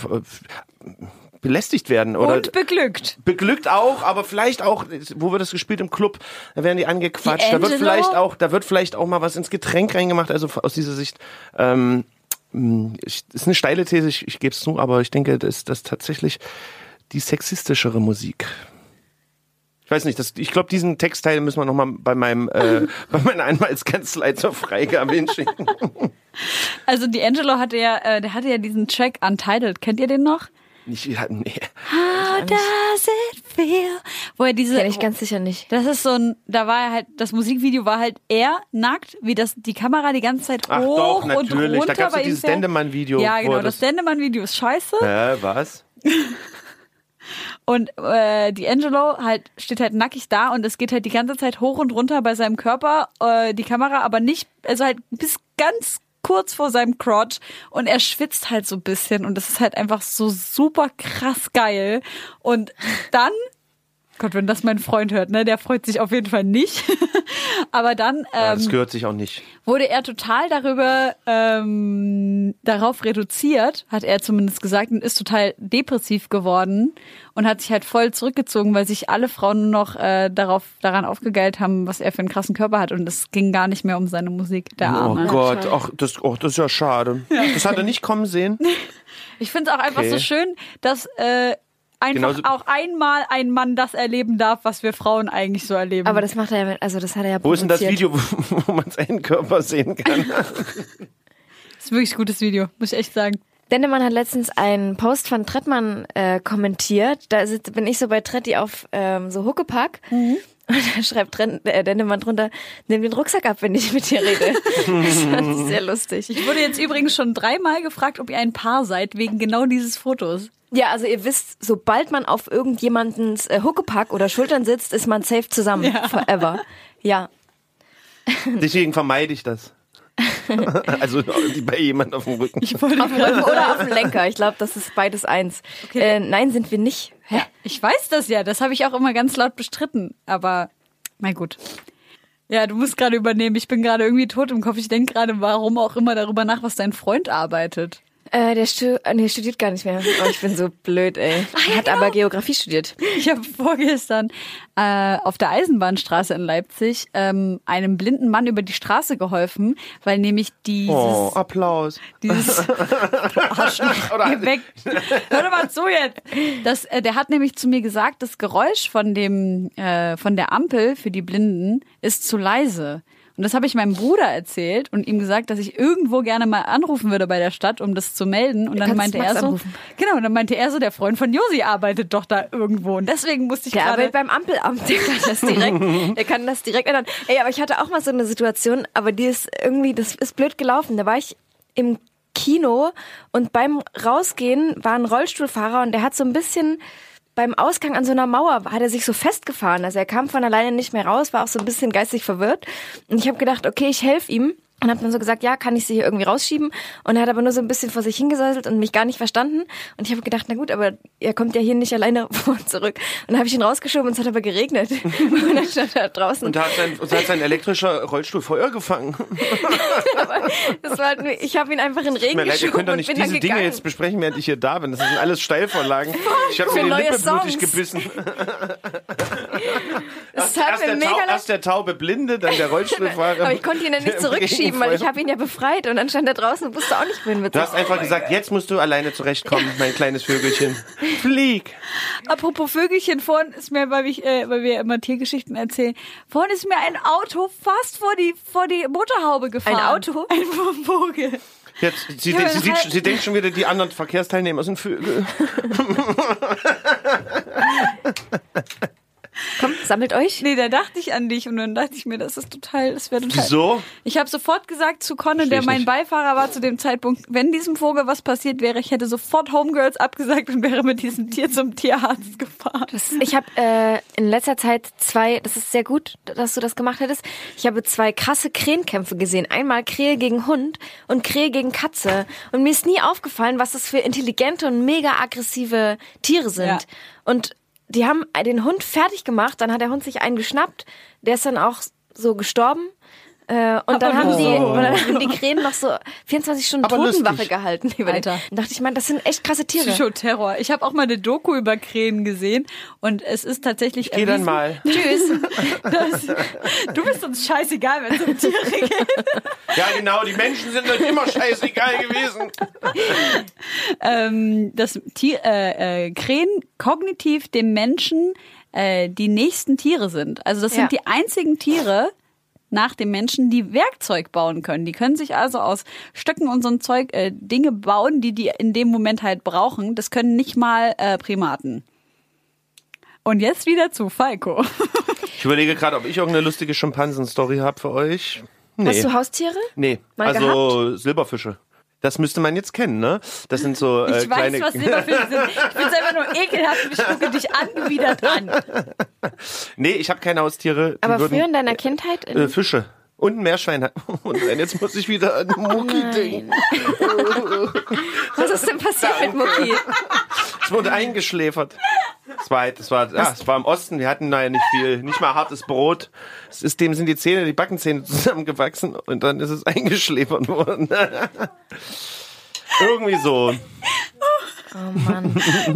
belästigt werden oder und beglückt. beglückt auch, aber vielleicht auch, wo wird das gespielt im Club? Da werden die angequatscht. Da wird vielleicht auch, da wird vielleicht auch mal was ins Getränk reingemacht. Also aus dieser Sicht ähm, ich, ist eine steile These, ich, ich gebe es zu, aber ich denke, das ist das tatsächlich die sexistischere Musik. Ich weiß nicht, das, ich glaube, diesen Textteil müssen wir nochmal bei meinem, äh, bei meiner Anwaltskanzlei zur Freigabe hinschicken. Also D'Angelo hatte ja, äh, der hatte ja diesen Track Untitled. Kennt ihr den noch? Nicht, nee. How does it feel? Wo er diese, Kenn ich ganz sicher nicht. das ist so ein, da war er halt, das Musikvideo war halt er nackt, wie das, die Kamera die ganze Zeit Ach hoch doch, und natürlich. runter Da ja ihm dieses. Dendemann-Video, Ja, genau, das das- Dendemann-Video ist scheiße. Äh, was? Und äh, D'Angelo halt steht halt nackig da und es geht halt die ganze Zeit hoch und runter bei seinem Körper, äh, die Kamera, aber nicht, also halt bis ganz kurz vor seinem Crotch und er schwitzt halt so ein bisschen und das ist halt einfach so super krass geil. Und dann, Gott, wenn das mein Freund hört, ne, der freut sich auf jeden Fall nicht. aber dann Ja, ähm, das gehört sich auch nicht. wurde er total darüber ähm, darauf reduziert, hat er zumindest gesagt, und ist total depressiv geworden und hat sich halt voll zurückgezogen, weil sich alle Frauen nur noch äh, darauf daran aufgegeilt haben, was er für einen krassen Körper hat und es ging gar nicht mehr um seine Musik, der Oh Arme. Gott, ach, das, oh, das ist ja schade. Das hat er nicht kommen sehen. Ich finde es auch einfach Okay. so schön, dass äh, einfach Genauso- auch einmal ein Mann das erleben darf, was wir Frauen eigentlich so erleben. Aber das macht er ja, mit- also das hat er ja Wo ist denn das. Video, wo, wo man seinen Körper sehen kann? das ist wirklich ein gutes Video, muss ich echt sagen. Dendemann hat letztens einen Post von Trettmann äh, kommentiert. Da sitz, bin ich so bei Tretti auf ähm, so Huckepack. Und da schreibt drin, äh, Dennemann drunter, nimm den Rucksack ab, wenn ich mit dir rede. das fand ich sehr lustig. Ich wurde jetzt übrigens schon dreimal gefragt, ob ihr ein Paar seid, wegen genau dieses Fotos. Ja, also ihr wisst, sobald man auf irgendjemandens äh, Huckepack oder Schultern sitzt, ist man safe zusammen. Ja. Forever. Ja. Deswegen vermeide ich das. also bei jemand auf dem Rücken. Ich wollte Auf dem Rücken oder auf dem Lenker. Ich glaube, das ist beides eins. Äh, nein, sind wir nicht. Hä? Ich weiß das ja, das habe ich auch immer ganz laut bestritten, aber na gut. Ja, du musst gerade übernehmen. Ich bin gerade irgendwie tot im Kopf. Ich denke gerade, warum auch immer darüber nach, was dein Freund arbeitet. Äh, der stu äh, nee, studiert gar nicht mehr. Oh, ich bin so blöd, ey. Er hat aber Geografie studiert. Ich habe vorgestern äh, auf der Eisenbahnstraße in Leipzig ähm, einem blinden Mann über die Straße geholfen, weil nämlich dieses Oh, Applaus. dieses Arschloch, geh weg. Hör doch mal zu jetzt. Das, äh, der hat nämlich zu mir gesagt, das Geräusch von dem äh, von der Ampel für die Blinden ist zu leise. Und das habe ich meinem Bruder erzählt und ihm gesagt, dass ich irgendwo gerne mal anrufen würde bei der Stadt, um das zu melden. Und dann Kannst meinte er so, anrufen. genau, und dann meinte er so, der Freund von Josi arbeitet doch da irgendwo. Und deswegen musste ich Der gerade arbeitet beim Ampelamt, der kann das direkt, der kann das direkt ändern. Ey, aber ich hatte auch mal so eine Situation, aber die ist irgendwie, das ist blöd gelaufen. Da war ich im Kino und beim Rausgehen war ein Rollstuhlfahrer und der hat so ein bisschen beim Ausgang an so einer Mauer hat er sich so festgefahren. Also er kam von alleine nicht mehr raus, war auch so ein bisschen geistig verwirrt. Und ich habe gedacht, okay, ich helfe ihm. Und habe dann so gesagt, ja, kann ich sie hier irgendwie rausschieben? Und er hat aber nur so ein bisschen vor sich hingesäuselt und mich gar nicht verstanden. Und ich habe gedacht, na gut, aber er kommt ja hier nicht alleine vor und zurück. Und dann habe ich ihn rausgeschoben und es hat aber geregnet. Und dann stand er draußen. Und da hat sein, da hat sein elektrischer Rollstuhl Feuer gefangen. Das war halt nur, ich habe ihn einfach in Regen leid, ihr geschoben könnt doch nicht diese Dinge jetzt besprechen, während ich hier da bin. Das sind alles Steilvorlagen. Ich habe mir die Lippe blutig Songs. gebissen. Das hat Erst mir der, mega Tau, leid. erst der taube Blinde, dann der Rollstuhlfahrer. Aber ich konnte ihn ja nicht zurückschieben, weil ich habe ihn ja befreit und dann stand er draußen und wusste auch nicht, wohin mit Du hast einfach gesagt, jetzt musst du alleine zurechtkommen, mein kleines Vögelchen. Flieg. Apropos Vögelchen, vorhin ist mir, weil, ich, äh, weil wir immer Tiergeschichten erzählen, vorhin ist mir ein Auto fast vor die, vor die Motorhaube gefahren. Ein Auto? Ein Vogel. Jetzt, sie, Ja, sie, sieht, halt- sie denkt schon wieder, die anderen Verkehrsteilnehmer sind Vögel. Komm, sammelt euch. Nee, da dachte ich an dich und dann dachte ich mir, das ist total, das wäre total. Wieso? Ich habe sofort gesagt zu Conan, Versteh der mein nicht. Beifahrer war zu dem Zeitpunkt, wenn diesem Vogel was passiert wäre, ich hätte sofort Homegirls abgesagt und wäre mit diesem Tier zum Tierarzt gefahren. Ich habe äh, in letzter Zeit zwei, das ist sehr gut, dass du das gemacht hättest. Ich habe zwei krasse Krähenkämpfe gesehen. Einmal Krähe gegen Hund und Krähe gegen Katze. Und mir ist nie aufgefallen, was das für intelligente und mega aggressive Tiere sind. Ja. Und die haben den Hund fertig gemacht, dann hat der Hund sich einen geschnappt, der ist dann auch so gestorben. Äh, und dann haben die, so. und dann haben die Krähen noch so 24 Stunden Aber Totenwache lustig. gehalten. Über den. Alter. Dann dachte ich, man, das sind echt krasse Tiere. Psychoterror. Ich habe auch mal eine Doku über Krähen gesehen und es ist tatsächlich Geh dann mal. Tschüss. dass, du bist uns scheißegal, wenn es um Tiere geht. Ja, genau, die Menschen sind uns immer scheißegal gewesen. ähm, dass Tier, äh, äh, Krähen kognitiv dem Menschen äh, die nächsten Tiere sind. Also das Ja. sind die einzigen Tiere nach dem Menschen, die Werkzeug bauen können. Die können sich also aus Stöcken und so ein Zeug äh, Dinge bauen, die die in dem Moment halt brauchen. Das können nicht mal äh, Primaten. Und jetzt wieder zu Falco. Ich überlege gerade, ob ich irgendeine lustige Schimpansen-Story habe für euch. Nee. Hast du Haustiere? Nee, Mal also Silberfische. Das müsste man jetzt kennen, ne? Das sind so äh, Ich weiß, kleine. was Silberfische sind. Ich finde es einfach nur ekelhaft und ich gucke dich angewidert an. nee, ich habe keine Haustiere. Die Aber würden, früher in deiner Kindheit? In äh, Fische. Und ein Meerschwein. Und jetzt muss ich wieder an Mucki denken. was ist denn passiert mit Mucki? Es wurde eingeschläfert. Es war, das war, ja, es war im Osten. Wir hatten da ja nicht viel, nicht mal hartes Brot. Es ist, dem sind die Zähne, die Backenzähne zusammengewachsen und dann ist es eingeschläfert worden. Irgendwie so. Oh Mann.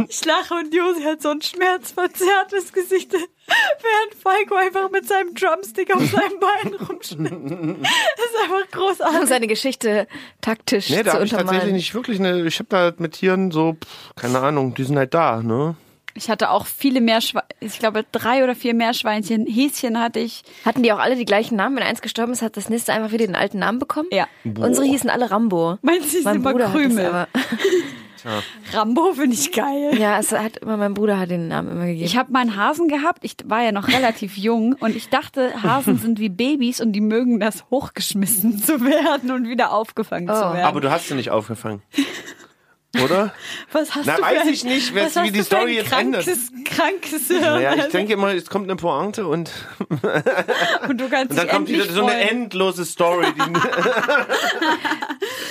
Ich lache und Josi hat so ein schmerzverzerrtes Gesicht, während Falco einfach mit seinem Drumstick auf seinem Bein rumschnippt. Das ist einfach Um großartig. seine Geschichte taktisch Nee, da zu ich tatsächlich nicht wirklich eine. Ich habe da mit Tieren so, pff, keine Ahnung, die sind halt da, ne? Ich hatte auch viele Meerschweinchen, ich glaube drei oder vier Meerschweinchen, Häschen hatte ich. Hatten die auch alle die gleichen Namen? Wenn eins gestorben ist, hat das nächste einfach wieder den alten Namen bekommen? Ja. Unsere hießen alle Rambo. Meins ist Mein immer Bruder hat das Krümel. aber. Rambo finde ich geil. Ja, es hat immer, mein Bruder hat den Namen immer gegeben. Ich habe mal einen Hasen gehabt. Ich war ja noch relativ jung und ich dachte, Hasen sind wie Babys und die mögen das, hochgeschmissen zu werden und wieder aufgefangen zu werden. Aber du hast sie nicht aufgefangen. Oder? was hast Na, du weiß ein- ich nicht, was wie die Story jetzt endet. krankes, krankes Hirn. Naja, ich denke immer, es kommt eine Pointe und, und du kannst und dann kommt wieder so eine endlose Story.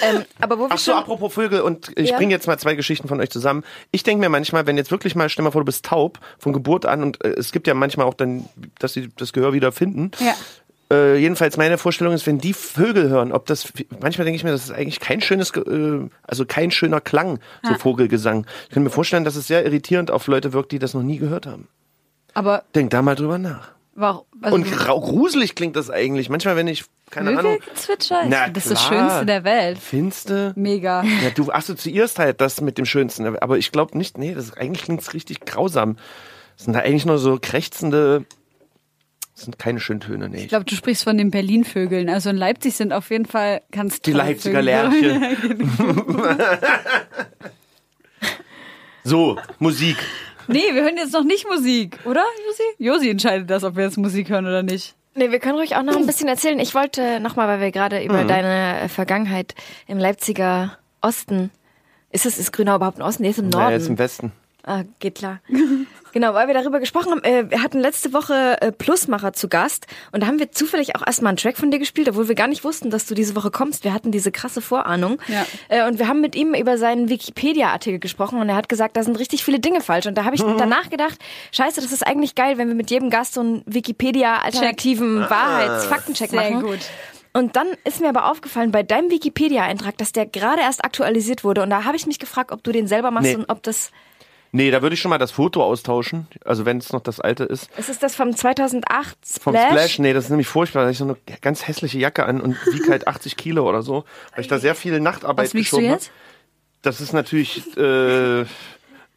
Ähm, aber wo ach so, apropos Vögel und ich Ja. bringe jetzt mal zwei Geschichten von euch zusammen. Ich denke mir manchmal, wenn jetzt wirklich mal, stell mal vor, du bist taub von Geburt an und äh, es gibt ja manchmal auch dann, dass sie das Gehör wieder finden. Ja. Äh, jedenfalls meine Vorstellung ist, wenn die Vögel hören, ob das manchmal denke ich mir, das ist eigentlich kein schönes, äh, also kein schöner Klang, so Vogelgesang. Ich kann mir vorstellen, dass es sehr irritierend auf Leute wirkt, die das noch nie gehört haben. Aber Denk da mal drüber nach. warum? Also Und gruselig klingt das eigentlich. Manchmal, wenn ich, keine Ahnung, Vögelgezwitscher? Ich Na Das ist das. Schönste der Welt. Finste. Mega. Ja, du assoziierst halt das mit dem Schönsten. Aber ich glaube nicht, nee, das eigentlich klingt's richtig grausam. Das sind da eigentlich nur so krächzende, das sind keine schönen Töne, nee. Ich glaube, du sprichst von den Berlin-Vögeln. Also in Leipzig sind auf jeden Fall ganz Die Leipziger Vögel. Lerche. So, Musik. Nee, wir hören jetzt noch nicht Musik, oder, Josi? Josi entscheidet das, ob wir jetzt Musik hören oder nicht. nee, wir können ruhig auch noch ein bisschen erzählen. Ich wollte nochmal, weil wir gerade über deine äh, Vergangenheit im Leipziger Osten, ist es, ist Grünau überhaupt im Osten? Nee, ist im Norden. Naja, jetzt im Westen. Ah, geht klar. genau, weil wir darüber gesprochen haben. Äh, wir hatten letzte Woche äh, Plusmacher zu Gast und da haben wir zufällig auch erstmal einen Track von dir gespielt, obwohl wir gar nicht wussten, dass du diese Woche kommst. Wir hatten diese krasse Vorahnung. Ja. Äh, und wir haben mit ihm über seinen Wikipedia-Artikel gesprochen und er hat gesagt, da sind richtig viele Dinge falsch. Und da habe ich danach gedacht, scheiße, das ist eigentlich geil, wenn wir mit jedem Gast so einen Wikipedia-alternativen Wahrheits-Faktencheck Sehr machen. gut. Und dann ist mir aber aufgefallen, bei deinem Wikipedia-Eintrag, dass der gerade erst aktualisiert wurde. Und da habe ich mich gefragt, ob du den selber machst Nee. und ob das Nee, da würde ich schon mal das Foto austauschen. Also wenn es noch das alte ist. Ist es das vom 2008 Vom Splash? Splash, nee, das ist nämlich furchtbar. Da habe ich so eine ganz hässliche Jacke an und wiege halt 80 Kilo oder so, weil ich da sehr viel Nachtarbeit Was wiegst du geschoben jetzt? habe. Das ist natürlich, äh,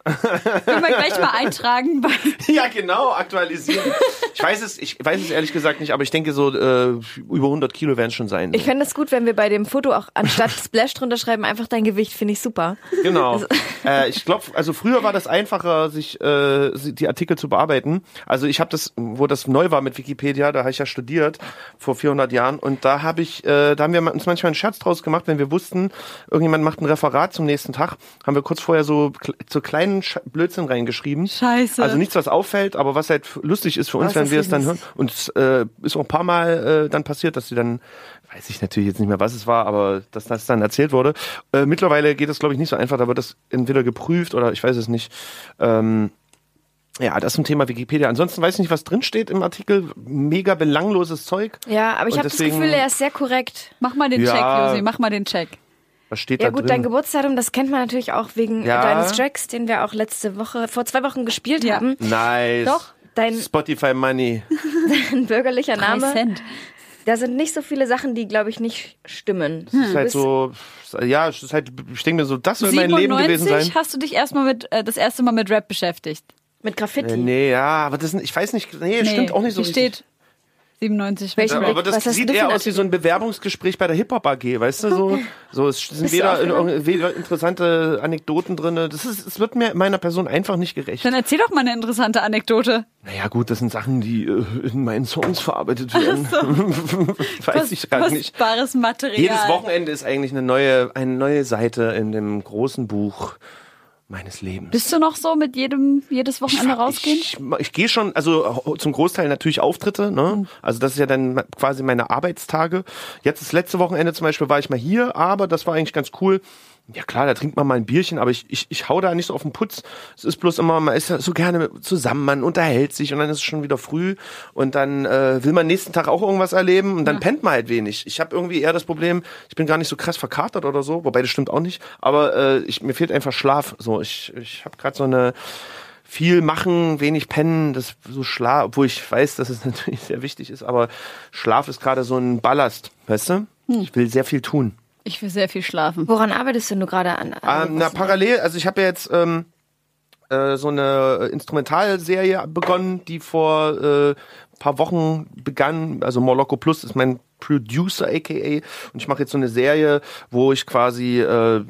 Können wir gleich mal eintragen. Ja genau, aktualisieren. Ich weiß es, ich weiß es ehrlich gesagt nicht, aber ich denke so äh, über 100 Kilo werden es schon sein. Ich fände es gut, wenn wir bei dem Foto auch anstatt Splash drunter schreiben, einfach dein Gewicht, finde ich super. Genau. äh, ich glaube, also früher war das einfacher, sich äh, die Artikel zu bearbeiten. Also ich habe das, wo das neu war mit Wikipedia, da habe ich ja studiert vor 400 Jahren und da habe ich, äh, da haben wir uns manchmal einen Scherz draus gemacht, wenn wir wussten, irgendjemand macht ein Referat zum nächsten Tag, haben wir kurz vorher so so kleinen Sch Blödsinn reingeschrieben. Scheiße. Also nichts, was auffällt, aber was halt lustig ist für uns, Was wenn wir es dann hören. Und es äh, ist auch ein paar Mal äh, dann passiert, dass sie dann, weiß ich natürlich jetzt nicht mehr, was es war, aber dass das dann erzählt wurde. Äh, mittlerweile geht das, glaube ich, nicht so einfach. Da wird das entweder geprüft oder ich weiß es nicht. Ähm, ja, das zum Thema Wikipedia. Ansonsten weiß ich nicht, was drinsteht im Artikel. Mega belangloses Zeug. Ja, aber ich habe das Gefühl, er ist sehr korrekt. mach mal den Ja. Check, Josi, mach mal den Check. Was steht Ja da gut, drin? dein Geburtsdatum, das kennt man natürlich auch wegen Ja. deines Tracks, den wir auch letzte Woche, vor zwei Wochen gespielt Ja. haben. nice. Doch, dein, Spotify Money. dein bürgerlicher Name. Cent. Da sind nicht so viele Sachen, die, glaube ich, nicht stimmen. Das ist halt so, ja, es ist halt, ich denke mir so, das soll mein Leben gewesen 97 sein. hast du dich erstmal mit äh, das erste Mal mit Rap beschäftigt. Mit Graffiti. Äh, nee, ja, aber das, sind- ich weiß nicht, nee, stimmt auch nicht so richtig. steht 97 Welchen mit Ja, aber das sieht eher aus wie so ein Bewerbungsgespräch bei der Hip-Hop AG, weißt du, so, so es sind weder, weder interessante Anekdoten drin, das ist, es wird mir meiner Person einfach nicht gerecht. Dann erzähl doch mal eine interessante Anekdote. Naja gut, das sind Sachen, die äh, in meinen Songs verarbeitet werden. weiß ich gar nicht. Material. Jedes Wochenende ist eigentlich eine neue, eine neue Seite in dem großen Buch meines Lebens. Bist du noch so mit jedem jedes Wochenende rausgehen? Ich, ich gehe schon, also zum Großteil natürlich Auftritte, ne? Also das ist ja dann quasi meine Arbeitstage. Jetzt das letzte Wochenende zum Beispiel war ich mal hier, aber das war eigentlich ganz cool. Ja klar, da trinkt man mal ein Bierchen, aber ich, ich, ich hau da nicht so auf den Putz. Es ist bloß immer, man ist ja so gerne zusammen, man unterhält sich und dann ist es schon wieder früh und dann äh, will man nächsten Tag auch irgendwas erleben und dann pennt man halt wenig. Ich habe irgendwie eher das Problem, ich bin gar nicht so krass verkatert oder so, wobei das stimmt auch nicht, aber äh, ich, mir fehlt einfach Schlaf. So, ich, ich habe gerade so eine viel machen, wenig pennen, das so Schlaf, obwohl ich weiß, dass es natürlich sehr wichtig ist, aber Schlaf ist gerade so ein Ballast, weißt du? Ich will sehr viel tun. Ich will sehr viel schlafen. Woran arbeitest du denn gerade an? an Ähm, na, parallel, also ich habe ja jetzt ähm, äh, so eine Instrumentalserie begonnen, die vor äh, paar Wochen begann. Also Morlocco Plus ist mein Producer aka und ich mache jetzt so eine Serie, wo ich quasi äh,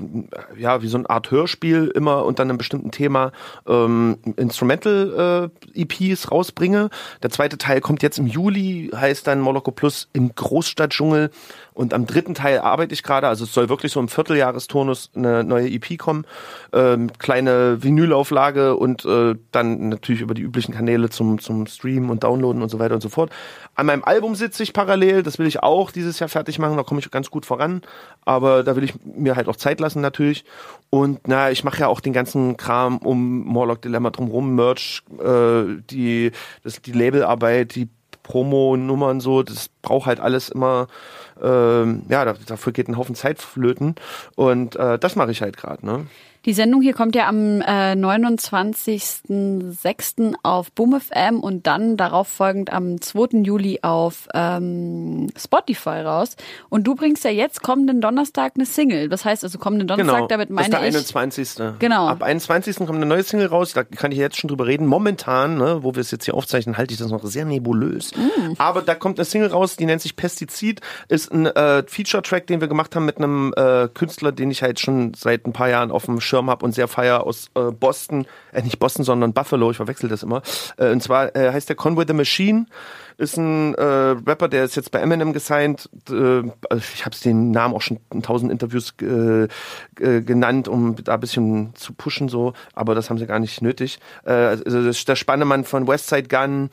ja wie so eine Art Hörspiel immer unter einem bestimmten Thema ähm, Instrumental äh, EPs rausbringe. Der zweite Teil kommt jetzt im Juli, heißt dann Moloko Plus im Großstadtdschungel und am dritten Teil arbeite ich gerade, also es soll wirklich so im Vierteljahresturnus eine neue EP kommen, ähm, kleine Vinylauflage und äh, dann natürlich über die üblichen Kanäle zum zum Streamen und Downloaden und so weiter und so fort. An meinem Album sitze ich parallel, das will ich auch dieses Jahr fertig machen, da komme ich ganz gut voran, aber da will ich mir halt auch Zeit lassen natürlich. Und na, ich mache ja auch den ganzen Kram um Morlock Dilemma drumherum, Merch, äh, die, das, die Labelarbeit, die Promo-Nummern so, das braucht halt alles immer, ähm, ja, da- dafür geht ein Haufen Zeit flöten. Und äh, das mache ich halt gerade, ne? Die Sendung hier kommt ja am äh, 29.06. auf Boom FM und dann darauf folgend am 2. Juli auf ähm, Spotify raus. Und du bringst ja jetzt kommenden Donnerstag eine Single. Das heißt also kommenden Donnerstag, Genau, damit das ist meine der ich. 21. Genau. Ab 21. kommt eine neue Single raus, da kann ich jetzt schon drüber reden. Momentan, ne, wo wir es jetzt hier aufzeichnen, halte ich das noch sehr nebulös. Mm. Aber da kommt eine Single raus, die nennt sich Pestizid, ist ein äh, Feature-Track, den wir gemacht haben mit einem äh, Künstler, den ich halt schon seit ein paar Jahren auf dem Schirm habe und sehr feier aus äh, Boston, äh, nicht Boston, sondern Buffalo, ich verwechsel das immer. Äh, und zwar äh, heißt der Conway the Machine, ist ein äh, Rapper, der ist jetzt bei Eminem gesigned. Äh, also ich habe den Namen auch schon in tausend Interviews äh, äh, genannt, um da ein bisschen zu pushen so, aber das haben sie gar nicht nötig. Äh, also das ist der Spannemann von Westside Gun,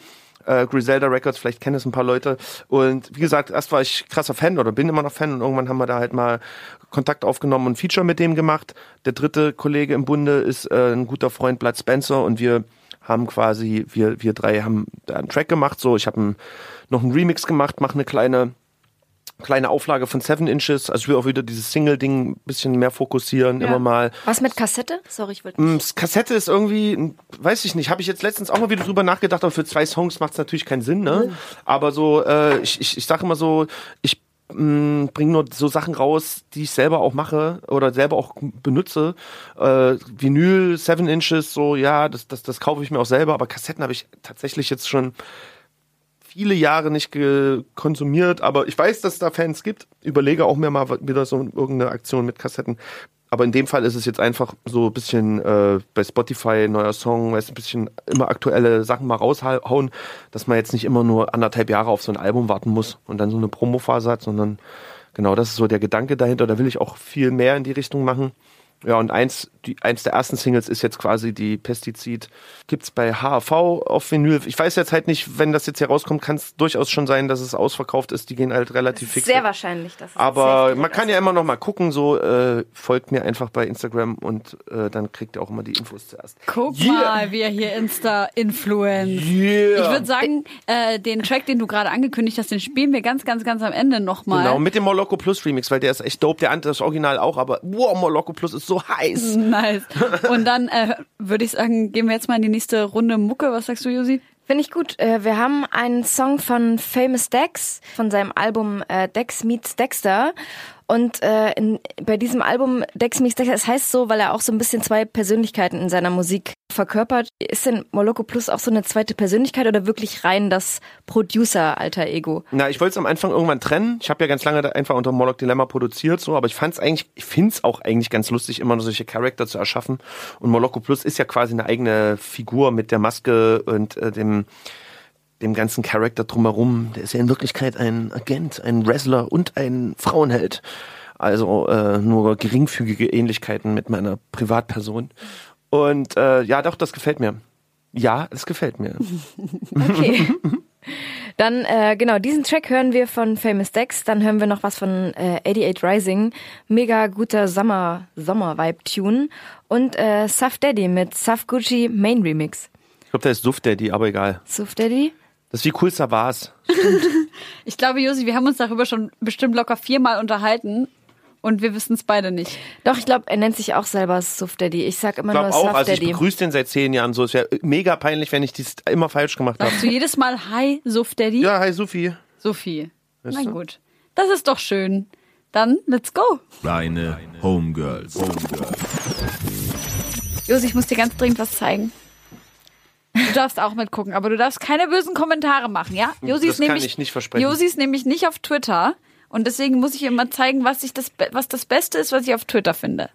äh, Griselda Records, vielleicht kennen es ein paar Leute. Und wie gesagt, erst war ich krasser Fan oder bin immer noch Fan und irgendwann haben wir da halt mal Kontakt aufgenommen und Feature mit dem gemacht. Der dritte Kollege im Bunde ist äh, ein guter Freund Blood Spencer und wir haben quasi, wir, wir drei haben da einen Track gemacht. So, ich habe noch einen Remix gemacht, mache eine kleine kleine Auflage von Seven Inches. Also ich will auch wieder dieses Single-Ding ein bisschen mehr fokussieren, immer mal. Was mit Kassette? Sorry, ich wollte. Mm, Kassette ist irgendwie, weiß ich nicht, habe ich jetzt letztens auch mal wieder drüber nachgedacht, aber für zwei Songs macht es natürlich keinen Sinn, ne? Aber so, äh, ich, ich, ich sage immer so, ich bringe nur so Sachen raus, die ich selber auch mache oder selber auch benutze. Äh, Vinyl, Seven Inches, so, ja, das, das, das kaufe ich mir auch selber, aber Kassetten habe ich tatsächlich jetzt schon viele Jahre nicht konsumiert, aber ich weiß, dass es da Fans gibt. Überlege auch mir mal wieder so irgendeine Aktion mit Kassetten. Aber in dem Fall ist es jetzt einfach so ein bisschen äh, bei Spotify neuer Song, weißt, ein bisschen immer aktuelle Sachen mal raushauen, dass man jetzt nicht immer nur anderthalb Jahre auf so ein Album warten muss und dann so eine Promophase hat, sondern genau das ist so der Gedanke dahinter. Da will ich auch viel mehr in die Richtung machen. Ja, und eins, die, eins der ersten Singles ist jetzt quasi die Pestizid. Gibt's bei HAV auf Vinyl. Ich weiß jetzt halt nicht, wenn das jetzt hier rauskommt, kann es durchaus schon sein, dass es ausverkauft ist. Die gehen halt relativ fix. Sehr wahrscheinlich. Dass es Aber man kann ja immer noch mal gucken, so äh, folgt mir einfach bei Instagram und äh, dann kriegt ihr auch immer die Infos zuerst. Guck Yeah. mal, wir hier Insta-Influence. Yeah. Ich würde sagen, äh, den Track, den du gerade angekündigt hast, den spielen wir ganz, ganz, ganz am Ende nochmal. Genau, mit dem Moloko Plus Remix, weil der ist echt dope. Der andere ist original auch, aber wow, Moloko Plus ist so heiß. Nice. Und dann äh, würde ich sagen, gehen wir jetzt mal in die nächste Runde Mucke. Was sagst du, Josi? Finde ich gut. Äh, Wir haben einen Song von Famous Dex von seinem Album äh, Dex Meets Dexter. Und äh, in, bei diesem Album Dex Dexter, es heißt so, weil er auch so ein bisschen zwei Persönlichkeiten in seiner Musik verkörpert. Ist denn Moloko Plus auch so eine zweite Persönlichkeit oder wirklich rein das Producer-Alter-Ego? Na, ich wollte es am Anfang irgendwann trennen. Ich habe ja ganz lange einfach unter Moloch Dilemma produziert, so, aber ich fand es eigentlich, ich finde es auch eigentlich ganz lustig, immer nur solche Charakter zu erschaffen. Und Moloko Plus ist ja quasi eine eigene Figur mit der Maske und äh, dem dem ganzen Charakter drumherum. Der ist ja in Wirklichkeit ein Agent, ein Wrestler und ein Frauenheld. Also äh, nur geringfügige Ähnlichkeiten mit meiner Privatperson. Und äh, ja, doch, das gefällt mir. Ja, es gefällt mir. Okay. Dann, äh, genau, diesen Track hören wir von Famous Dex. Dann hören wir noch was von äh, 88 Rising. Mega guter Sommer, Sommer-Vibe-Tune. Und äh, Saf Daddy mit Saf Gucci Main Remix. Ich glaube, der ist Suft Daddy, aber egal. Saf Daddy? Das ist wie cool war's. Ich glaube, Josi, wir haben uns darüber schon bestimmt locker viermal unterhalten und wir wissen es beide nicht. Doch, ich glaube, er nennt sich auch selber Suf Daddy. Ich sag immer Ich nur auch, Saf also ich begrüße den seit zehn Jahren so. Es wäre mega peinlich, wenn ich dies immer falsch gemacht habe. Sagst du jedes Mal Hi, Suf Daddy? Ja, hi Sophie. Sophie. Na du? gut. Das ist doch schön. Dann, let's go. Deine Homegirls. Homegirls. Josi, ich muss dir ganz dringend was zeigen. Du darfst auch mitgucken, aber du darfst keine bösen Kommentare machen, ja? Josi Das ist kann nämlich, ich nicht versprechen. Josi ist nämlich nicht auf Twitter und deswegen muss ich immer zeigen, was ich das, was das Beste ist, was ich auf Twitter finde.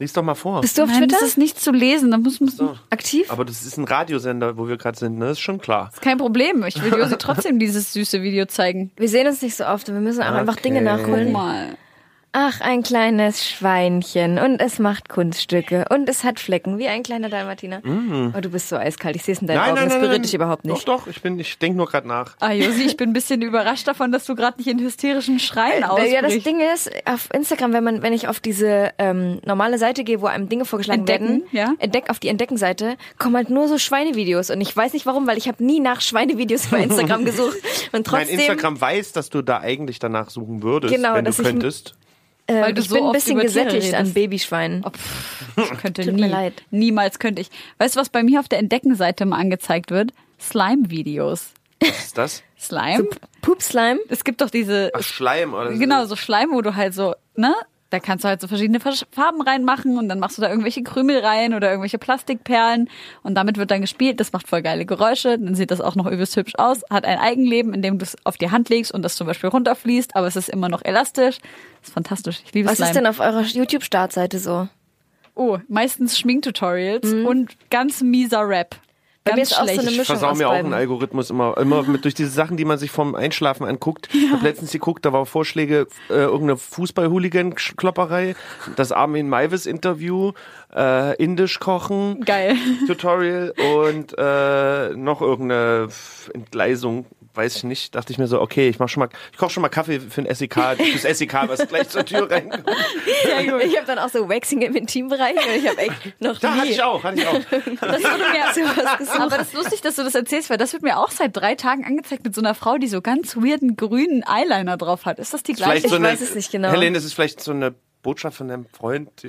Lies doch mal vor. Bist du auf Nein, Twitter das ist nicht zu lesen, da muss, muss aktiv? Aber das ist ein Radiosender, wo wir gerade sind, ne? Ist schon klar. kein Problem. Ich will Josi trotzdem dieses süße Video zeigen. Wir sehen uns nicht so oft und wir müssen auch einfach Dinge Okay. nachholen. Mal. Ach, ein kleines Schweinchen und es macht Kunststücke und es hat Flecken wie ein kleiner Dalmatiner. Oh, du bist so eiskalt. Ich sehe es in deinen Augen. das berührt dich überhaupt nicht. Doch, doch, ich bin, ich denke nur gerade nach. Ah, Josi, ich bin ein bisschen überrascht davon, dass du gerade nicht in hysterischen Schreien Äh, ausbrichst. Ja, das Ding ist, auf Instagram, wenn man, wenn ich auf diese ähm, normale Seite gehe, wo einem Dinge vorgeschlagen Entdecken, werden, ja. entdeck auf die Entdecken-Seite, kommen halt nur so Schweinevideos. Und ich weiß nicht warum, weil ich habe nie nach Schweinevideos bei Instagram gesucht. Und mein trotzdem, Instagram weiß, dass du da eigentlich danach suchen würdest, Genau, wenn du könntest. Äh, Weil du ich so bin ein bisschen gesättigt an redest. Babyschweinen. Oh, pff, könnte Tut nie, mir leid. niemals könnte ich. Weißt du, was bei mir auf der Entdeckenseite mal angezeigt wird? Slime-Videos. Was ist das? Slime? Poop-Slime. Es gibt doch diese, Ach, Schleim oder so. genau, so Schleim, wo du halt so, ne? Da kannst du halt so verschiedene Versch- Farben reinmachen und dann machst du da irgendwelche Krümel rein oder irgendwelche Plastikperlen und damit wird dann gespielt. Das macht voll geile Geräusche. Dann sieht das auch noch übelst hübsch aus. Hat ein Eigenleben, in dem du es auf die Hand legst und das zum Beispiel runterfließt, aber es ist immer noch elastisch. Das ist fantastisch. Ich liebe Was Slime. ist denn auf eurer YouTube-Startseite so? Oh, meistens Schminktutorials und ganz mieser Rap. Bei Ganz mir ist auch so schlecht. eine Ich Mischung versau aus mir auch einen Algorithmus immer, immer mit, durch diese Sachen, die man sich vom Einschlafen anguckt. Ich habe letztens geguckt, da war Vorschläge, äh, irgendeine Fußball-Hooligan-Klopperei, das Armin Maivis-Interview, äh, Indisch kochen, Geil. Tutorial und äh, noch irgendeine Entgleisung, weiß ich nicht. Dachte ich mir so, okay, ich mach schon mal, ich koche schon mal Kaffee für ein SEK, fürs SEK, was gleich zur Tür reinkommt. Ich habe dann auch so Waxing im Intimbereich und ich habe echt noch Da nie hatte ich auch, hatte ich auch. Das wurde mir, sowas gesucht. aber das ist lustig, dass du das erzählst, weil das wird mir auch seit drei Tagen angezeigt mit so einer Frau, die so ganz weirden grünen Eyeliner drauf hat. Ist das die gleiche? so Ich eine, weiß es nicht genau. Helene, das ist vielleicht so eine Botschaft von deinem Freund.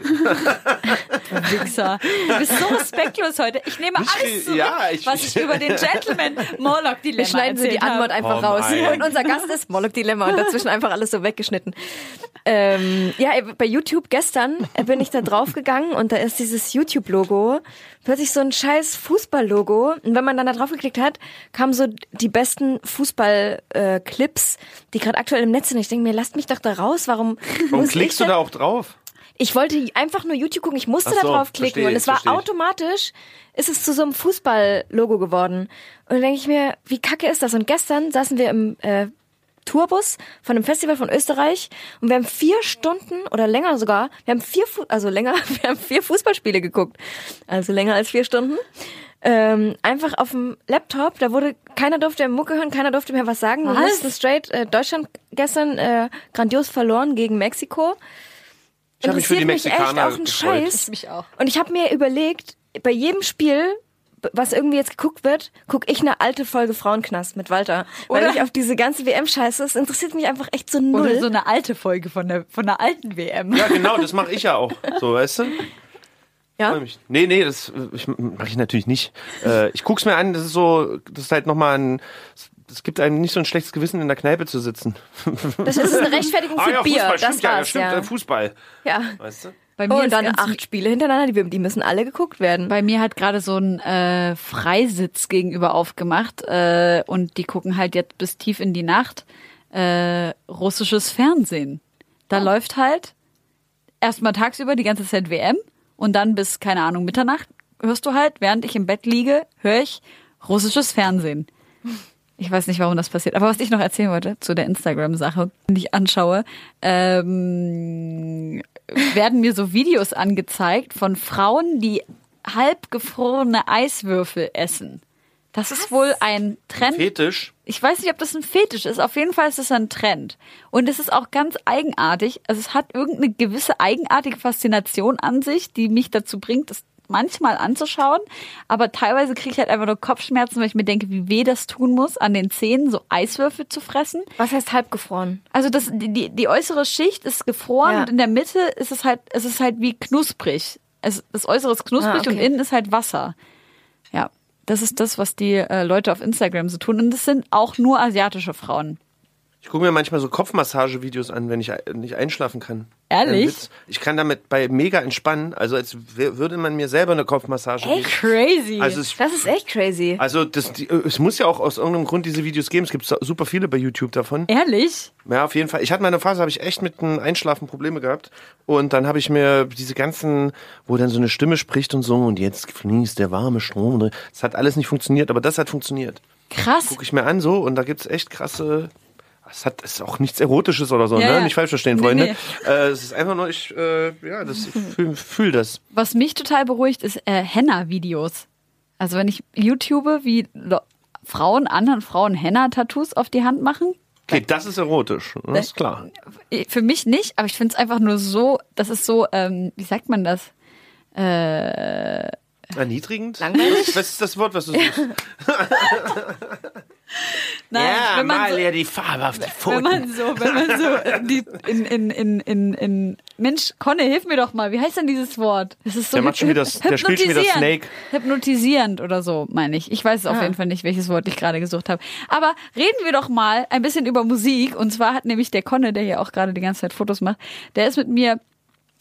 Wichser. Du bist so respektlos heute. Ich nehme alles zurück, ja, ich- was ich über den Gentleman Morlock Dilemma Wir schneiden so die Antwort habe. einfach Oh raus. mein. Und unser Gast ist Moloch Dilemma und dazwischen einfach alles so weggeschnitten. Ähm, ja, bei YouTube gestern bin ich da draufgegangen und da ist dieses YouTube-Logo plötzlich so ein scheiß Fußball-Logo. Und wenn man dann da drauf geklickt hat, kamen so die besten Fußball-Clips, die gerade aktuell im Netz sind. Ich denke mir, lasst mich doch da raus. Warum, Warum klickst du da auch drauf? Ich wollte einfach nur YouTube gucken. Ich musste so, da drauf klicken verstehe und es war automatisch, ist es zu so einem Fußball-Logo geworden. Und dann denke ich mir, wie kacke ist das? Und gestern saßen wir im äh, Tourbus von einem Festival von Österreich und wir haben vier Stunden oder länger sogar, wir haben vier, Fu also länger, wir haben vier Fußballspiele geguckt. Also länger als vier Stunden. Ähm, einfach auf dem Laptop, da wurde, keiner durfte mehr Mucke hören, keiner durfte mehr was sagen. Wir Was? mussten straight, äh, Deutschland gestern äh, grandios verloren gegen Mexiko. Ich habe mich für die Interessiert mich Mexikaner echt auch ein gefreut. Scheiß. Ich mich auch. Und ich habe mir überlegt, bei jedem Spiel, was irgendwie jetzt geguckt wird, gucke ich eine alte Folge Frauenknast mit Walter. Weil Oder- ich auf diese ganze WM-Scheiße, es interessiert mich einfach echt so null. Oder so eine alte Folge von der, von der alten WM. Ja, genau, das mache ich ja auch. So, weißt du? ja? Nee, nee, das mache ich natürlich nicht. Äh, ich guck's mir an, das ist so, das ist halt nochmal ein, es gibt einem nicht so ein schlechtes Gewissen, in der Kneipe zu sitzen. Das ist eine Rechtfertigung für ah ja, Bier. Fußball, das stimmt ja, ja, war's, stimmt, ja. äh, Fußball. ja. Weißt du? Bei Oh, mir und ist dann acht Spiele hintereinander, die, die müssen alle geguckt werden. Bei mir hat gerade so ein äh, Freisitz gegenüber aufgemacht äh, und die gucken halt jetzt bis tief in die Nacht äh, russisches Fernsehen. Da läuft halt erstmal tagsüber die ganze Zeit WM und dann bis, keine Ahnung, Mitternacht hörst du halt, während ich im Bett liege, höre ich russisches Fernsehen. Ich weiß nicht, warum das passiert. Aber was ich noch erzählen wollte zu der Instagram-Sache, die ich anschaue, ähm, werden mir so Videos angezeigt von Frauen, die halbgefrorene Eiswürfel essen. Das ist wohl ein Trend. Fetisch. Ich weiß nicht, ob das ein Fetisch ist. Auf jeden Fall ist es ein Trend. Und es ist auch ganz eigenartig. Also es hat irgendeine gewisse eigenartige Faszination an sich, die mich dazu bringt, das manchmal anzuschauen. Aber teilweise kriege ich halt einfach nur Kopfschmerzen, weil ich mir denke, wie weh das tun muss, an den Zähnen so Eiswürfel zu fressen. Was heißt halbgefroren? Also das, die, die, äußere Schicht ist gefroren Ja. und in der Mitte ist es halt, es ist halt wie knusprig. Es, das Äußere ist knusprig Ah, okay. und innen ist halt Wasser. Ja, das ist das, was die äh, Leute auf Instagram so tun. Und das sind auch nur asiatische Frauen. Ich gucke mir manchmal so Kopfmassagevideos an, wenn ich nicht einschlafen kann. Ehrlich? Ich kann damit bei mega entspannen, also als würde man mir selber eine Kopfmassage Echt? geben. Crazy. Also es, Das ist echt crazy. also das, die, es muss ja auch aus irgendeinem Grund diese Videos geben. Es gibt super viele bei YouTube davon. Ehrlich? Ja, auf jeden Fall. Ich hatte mal eine Phase, habe ich echt mit dem Einschlafen Probleme gehabt. Und dann habe ich mir diese ganzen, wo dann so eine Stimme spricht und so, und jetzt fließt der warme Strom. Das hat alles nicht funktioniert, aber das hat funktioniert. Krass. Gucke ich mir an so und da gibt's echt krasse. Es hat ist auch nichts Erotisches oder so, Ja, ne? ja. Nicht falsch verstehen, Nee, Freunde. nee. Äh, es ist einfach nur, ich, äh, ja, das, ich fühle fühl das. Was mich total beruhigt, ist äh, Henna-Videos. Also wenn ich YouTube, wie Lo Frauen, anderen Frauen Henna-Tattoos auf die Hand machen. Okay, das ist erotisch, das Äh, ist klar. Eh, Für mich nicht, aber ich finde es einfach nur so, das ist so, ähm, wie sagt man das? Äh, Erniedrigend? Langweilig? Was ist das Wort, was du suchst? nein, ja, wenn man mal so, ja die Farbe auf die wenn Pfoten. man so, wenn man so äh, die, in, in, in, in, in Mensch, Conne, hilf mir doch mal, wie heißt denn dieses Wort? Das ist so Der macht schon wieder- der spielt schon wieder hypnotisierend. Snake. Hypnotisierend oder so, meine ich. Ich weiß auf Ah. jeden Fall nicht, welches Wort ich gerade gesucht habe. Aber reden wir doch mal ein bisschen über Musik. Und zwar hat nämlich der Conne, der hier auch gerade die ganze Zeit Fotos macht, der ist mit mir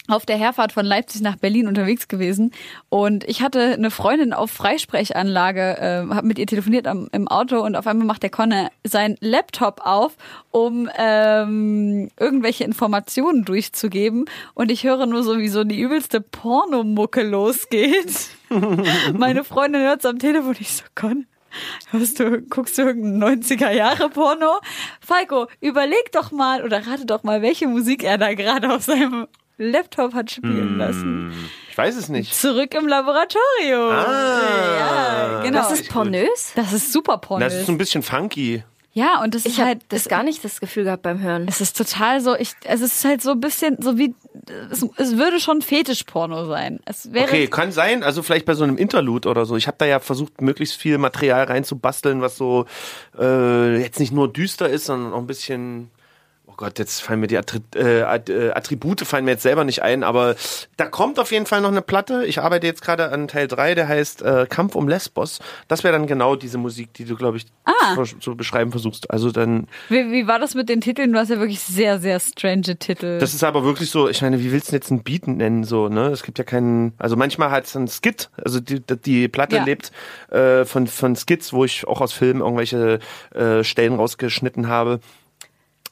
auf der Herfahrt von Leipzig nach Berlin unterwegs gewesen und ich hatte eine Freundin auf Freisprechanlage, äh, habe mit ihr telefoniert am, im Auto und auf einmal macht der Conne seinen Laptop auf, um ähm, irgendwelche Informationen durchzugeben und ich höre nur so, wie so die übelste Pornomucke losgeht. Meine Freundin hört's am Telefon, ich so, Conne, Hörst du, guckst du irgendein 90er Jahre Porno? Falco, überleg doch mal oder rate doch mal, welche Musik er da gerade auf seinem Laptop hat spielen lassen. Ich weiß es nicht. Zurück im Laboratorium. Ah. Ja, genau. Das ist pornös? Das ist super pornös. Das ist so ein bisschen funky. ja, und das Ich ist habe halt, das gar nicht das Gefühl gehabt beim Hören. es ist total so, ich, es ist halt so ein bisschen so wie, es, es würde schon Fetischporno sein. Es wäre, Okay, kann sein. Also vielleicht bei so einem Interlude oder so. Ich habe da ja versucht, möglichst viel Material reinzubasteln, was so äh, jetzt nicht nur düster ist, sondern auch ein bisschen. Oh Gott, jetzt fallen mir die äh, äh, Attribute fallen mir jetzt selber nicht ein, aber da kommt auf jeden Fall noch eine Platte. Ich arbeite jetzt gerade an Teil 3, der heißt äh, Kampf um Lesbos. Das wäre dann genau diese Musik, die du, glaube ich, Ah. zu, zu beschreiben versuchst. Also dann, wie, wie war das mit den Titeln? Du hast ja wirklich sehr, sehr strange Titel. das ist aber wirklich so, ich meine, wie willst du denn jetzt einen Beat nennen, so, ne? Es gibt ja keinen, also manchmal hat es einen Skit, also die, die Platte Ja. lebt äh, von, von Skits, wo ich auch aus Filmen irgendwelche äh, Stellen rausgeschnitten habe.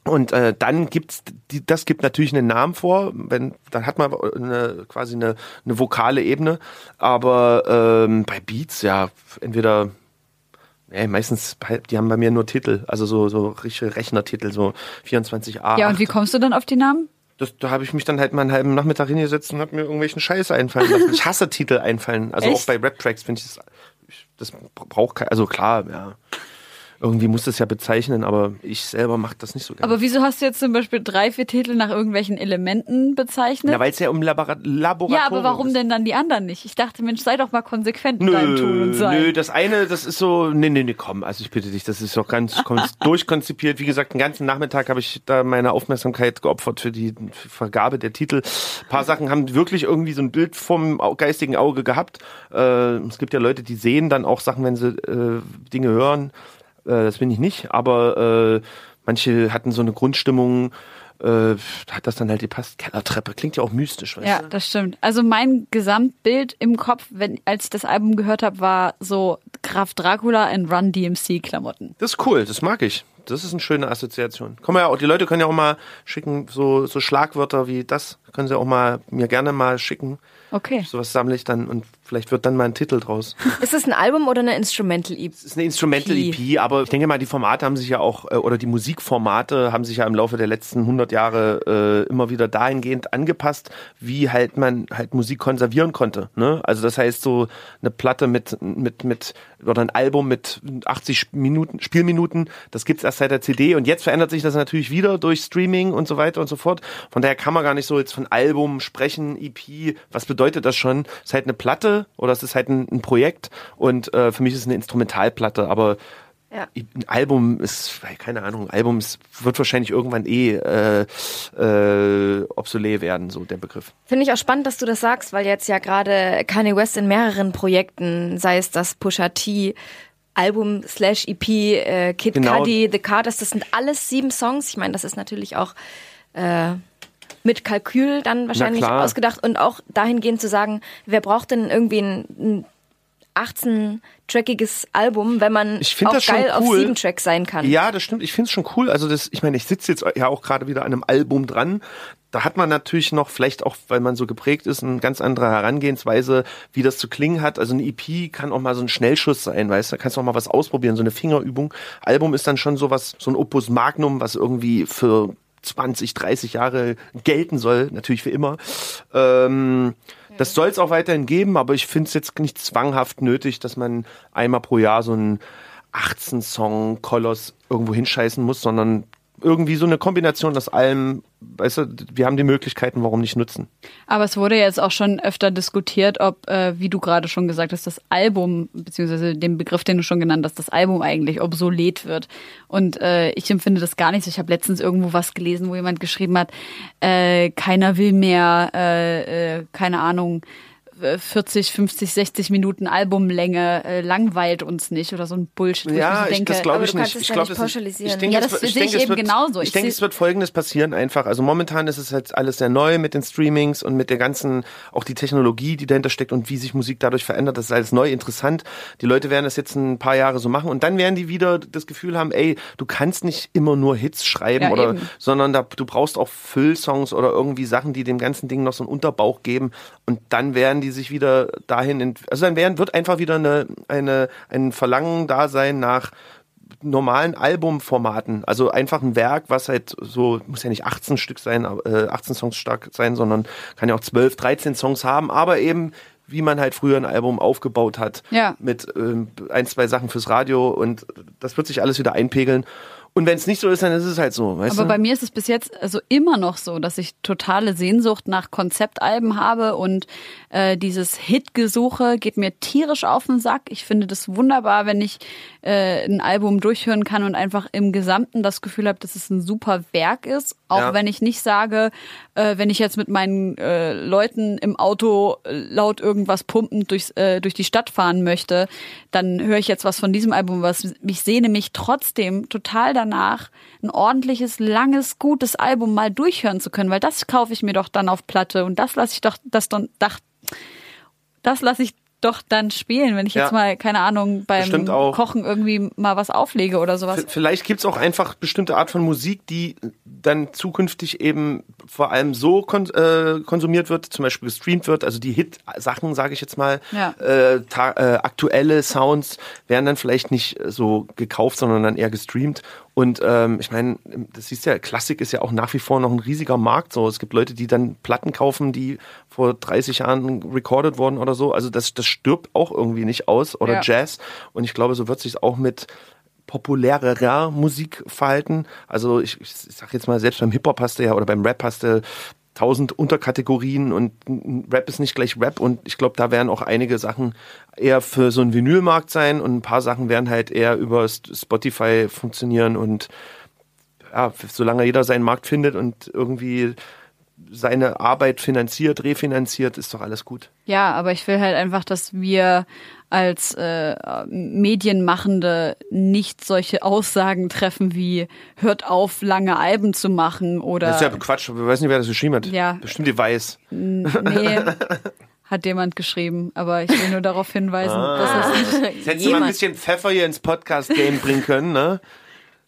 Und äh, dann gibt's die, das gibt natürlich einen Namen vor, wenn dann hat man eine, quasi eine, eine vokale Ebene, aber ähm, bei Beats ja entweder Nee, meistens, die haben bei mir nur Titel, also so, so richtige Rechnertitel, so 24a. ja, und wie kommst du dann auf die Namen? Das, da habe ich mich dann halt mal einen halben Nachmittag hingesetzt und habe mir irgendwelchen Scheiß einfallen lassen. Ich hasse Titel einfallen. Also Echt? auch bei Rap-Tracks finde ich das, ich, das braucht kein, also klar, ja. Irgendwie muss das ja bezeichnen, aber ich selber mache das nicht so gerne. Aber wieso hast du jetzt zum Beispiel drei, vier Titel nach irgendwelchen Elementen bezeichnet? ja, weil es ja um Labora Laboratorium ja, aber warum ist. denn dann die anderen nicht? Ich dachte, Mensch, sei doch mal konsequent in deinem Tun und Nö, Sein. nö, das eine, das ist so, nee, nee, nee, komm, also ich bitte dich, das ist doch ganz kon- durchkonzipiert. Wie gesagt, den ganzen Nachmittag habe ich da meine Aufmerksamkeit geopfert für die Vergabe der Titel. Ein paar Sachen haben wirklich irgendwie so ein Bild vom geistigen Auge gehabt. Äh, es gibt ja Leute, die sehen dann auch Sachen, wenn sie äh, Dinge hören. Äh, das bin ich nicht, aber äh, manche hatten so eine Grundstimmung, äh, hat das dann halt gepasst. Kellertreppe, klingt ja auch mystisch, weißt Ja, du? das stimmt. Also mein Gesamtbild im Kopf, wenn, als ich das Album gehört habe, war so Graf Dracula in Run DMC Klamotten. Das ist cool, das mag ich. Das ist eine schöne Assoziation. Komm ja auch, die Leute können ja auch mal schicken, so, so Schlagwörter wie das, können sie auch mal mir gerne mal schicken. Okay. Sowas sammle ich dann und vielleicht wird dann mal ein Titel draus. Ist es ein Album oder eine Instrumental EP? Es ist eine Instrumental EP, aber ich denke mal, die Formate haben sich ja auch, äh, oder die Musikformate haben sich ja im Laufe der letzten 100 Jahre äh, immer wieder dahingehend angepasst, wie halt man halt Musik konservieren konnte. Ne? Also das heißt so eine Platte mit, mit, mit, oder ein Album mit 80 Minuten, Spielminuten, das gibt's erst seit der CD und jetzt verändert sich das natürlich wieder durch Streaming und so weiter und so fort. Von daher kann man gar nicht so jetzt von Album sprechen, EP, was bedeutet das schon? Es ist halt eine Platte oder es ist halt ein, ein Projekt und äh, für mich ist es eine Instrumentalplatte, aber Ja. ein Album ist, keine Ahnung, ein Album ist, wird wahrscheinlich irgendwann eh äh, äh, obsolet werden, so der Begriff. Finde ich auch spannend, dass du das sagst, weil jetzt ja gerade Kanye West in mehreren Projekten, sei es das Pusha T, Album slash EP, äh, Kid Genau. Cudi, The Carters, das sind alles sieben Songs. Ich meine, das ist natürlich auch äh, mit Kalkül dann wahrscheinlich ausgedacht und auch dahingehend zu sagen, wer braucht denn irgendwie ein, ein 18-trackiges Album, wenn man auch geil auf cool. sieben Tracks sein kann. Ja, das stimmt. Ich finde es schon cool. Also das, ich meine, ich sitze jetzt ja auch gerade wieder an einem Album dran. Da hat man natürlich noch, vielleicht auch, weil man so geprägt ist, eine ganz andere Herangehensweise, wie das zu klingen hat. Also eine EP kann auch mal so ein Schnellschuss sein, weißt du? Da kannst du auch mal was ausprobieren, so eine Fingerübung. Album ist dann schon so was, so ein Opus Magnum, was irgendwie für 20, 30 Jahre gelten soll, natürlich für immer. Ähm, das soll es auch weiterhin geben, aber ich finde es jetzt nicht zwanghaft nötig, dass man einmal pro Jahr so einen 18-Song-Koloss irgendwo hinscheißen muss, sondern irgendwie so eine Kombination aus allem, weißt du, wir haben die Möglichkeiten, warum nicht nutzen? Aber es wurde jetzt auch schon öfter diskutiert, ob, äh, wie du gerade schon gesagt hast, das Album, beziehungsweise den Begriff, den du schon genannt hast, das Album eigentlich obsolet wird. Und äh, ich empfinde das gar nicht so. Ich habe letztens irgendwo was gelesen, wo jemand geschrieben hat, äh, keiner will mehr, äh, äh, keine Ahnung, 40, 50, 60 Minuten Albumlänge äh, langweilt uns nicht oder so ein Bullshit. Ja, mir so ich, denke, das glaube ich nicht. Ich glaube, das. Ich denke, Ja, es das wird- sehe ich eben wird, genauso. Ich, Ich denke, es wird Folgendes passieren einfach. Also momentan ist es halt alles sehr neu mit den Streamings und mit der ganzen, auch die Technologie, die dahinter steckt und wie sich Musik dadurch verändert. Das ist alles neu, interessant. Die Leute werden das jetzt ein paar Jahre so machen und dann werden die wieder das Gefühl haben, ey, du kannst nicht immer nur Hits schreiben Ja, oder, eben. sondern da, du brauchst auch Füllsongs oder irgendwie Sachen, die dem ganzen Ding noch so einen Unterbauch geben und dann werden die sich wieder dahin, also dann werden, wird einfach wieder eine, eine, ein Verlangen da sein nach normalen Albumformaten. Also einfach ein Werk, was halt so, muss ja nicht 18 Stück sein, äh, 18 Songs stark sein, sondern kann ja auch 12, 13 Songs haben, aber eben wie man halt früher ein Album aufgebaut hat. Ja. Mit ähm, ein, zwei Sachen fürs Radio und das wird sich alles wieder einpegeln. Und wenn es nicht so ist, dann ist es halt so, weißt Aber du? bei mir ist es bis jetzt also immer noch so, dass ich totale Sehnsucht nach Konzeptalben habe und äh, dieses Hitgesuche geht mir tierisch auf den Sack. Ich finde das wunderbar, wenn ich äh, ein Album durchhören kann und einfach im Gesamten das Gefühl habe, dass es ein super Werk ist. Auch Ja. wenn ich nicht sage, äh, wenn ich jetzt mit meinen äh, Leuten im Auto äh, laut irgendwas pumpend durchs, äh, durch die Stadt fahren möchte, dann höre ich jetzt was von diesem Album, was ich sehne mich trotzdem total danach, ein ordentliches, langes, gutes Album mal durchhören zu können, weil das kaufe ich mir doch dann auf Platte und das lasse ich doch, das dann, das lasse ich doch dann spielen, wenn ich Ja. jetzt mal, keine Ahnung, beim. Kochen irgendwie mal was auflege oder sowas. V- Vielleicht gibt's auch einfach bestimmte Art von Musik, die dann zukünftig eben vor allem so kon äh, konsumiert wird, zum Beispiel gestreamt wird. Also die Hit-Sachen, sage ich jetzt mal, Ja. äh, äh, aktuelle Sounds werden dann vielleicht nicht so gekauft, sondern dann eher gestreamt. Und ähm, ich meine, das siehst ja, Klassik ist ja auch nach wie vor noch ein riesiger Markt. So, es gibt Leute, die dann Platten kaufen, die vor 30 Jahren recorded wurden oder so. Also das, das stirbt auch irgendwie nicht aus oder Ja. Jazz. Und ich glaube, so wird sich auch mit populärer Musik verhalten. Also ich, ich sag jetzt mal, selbst beim Hip-Hop hast du ja oder beim Rap hast du tausend Unterkategorien und Rap ist nicht gleich Rap und ich glaube, da werden auch einige Sachen eher für so einen Vinylmarkt sein und ein paar Sachen werden halt eher über Spotify funktionieren und ja, solange jeder seinen Markt findet und irgendwie seine Arbeit finanziert, refinanziert, ist doch alles gut. Ja, aber ich will halt einfach, dass wir als äh, Medienmachende nicht solche Aussagen treffen wie hört auf, lange Alben zu machen oder Das ist ja Quatsch, ich weiß nicht, wer das geschrieben hat. Ja. Bestimmt die Weiß. nee, hat jemand geschrieben. Aber ich will nur darauf hinweisen, Ah. dass das nicht, Jetzt hättest du mal ein bisschen Pfeffer hier ins Podcast-Game bringen können, ne?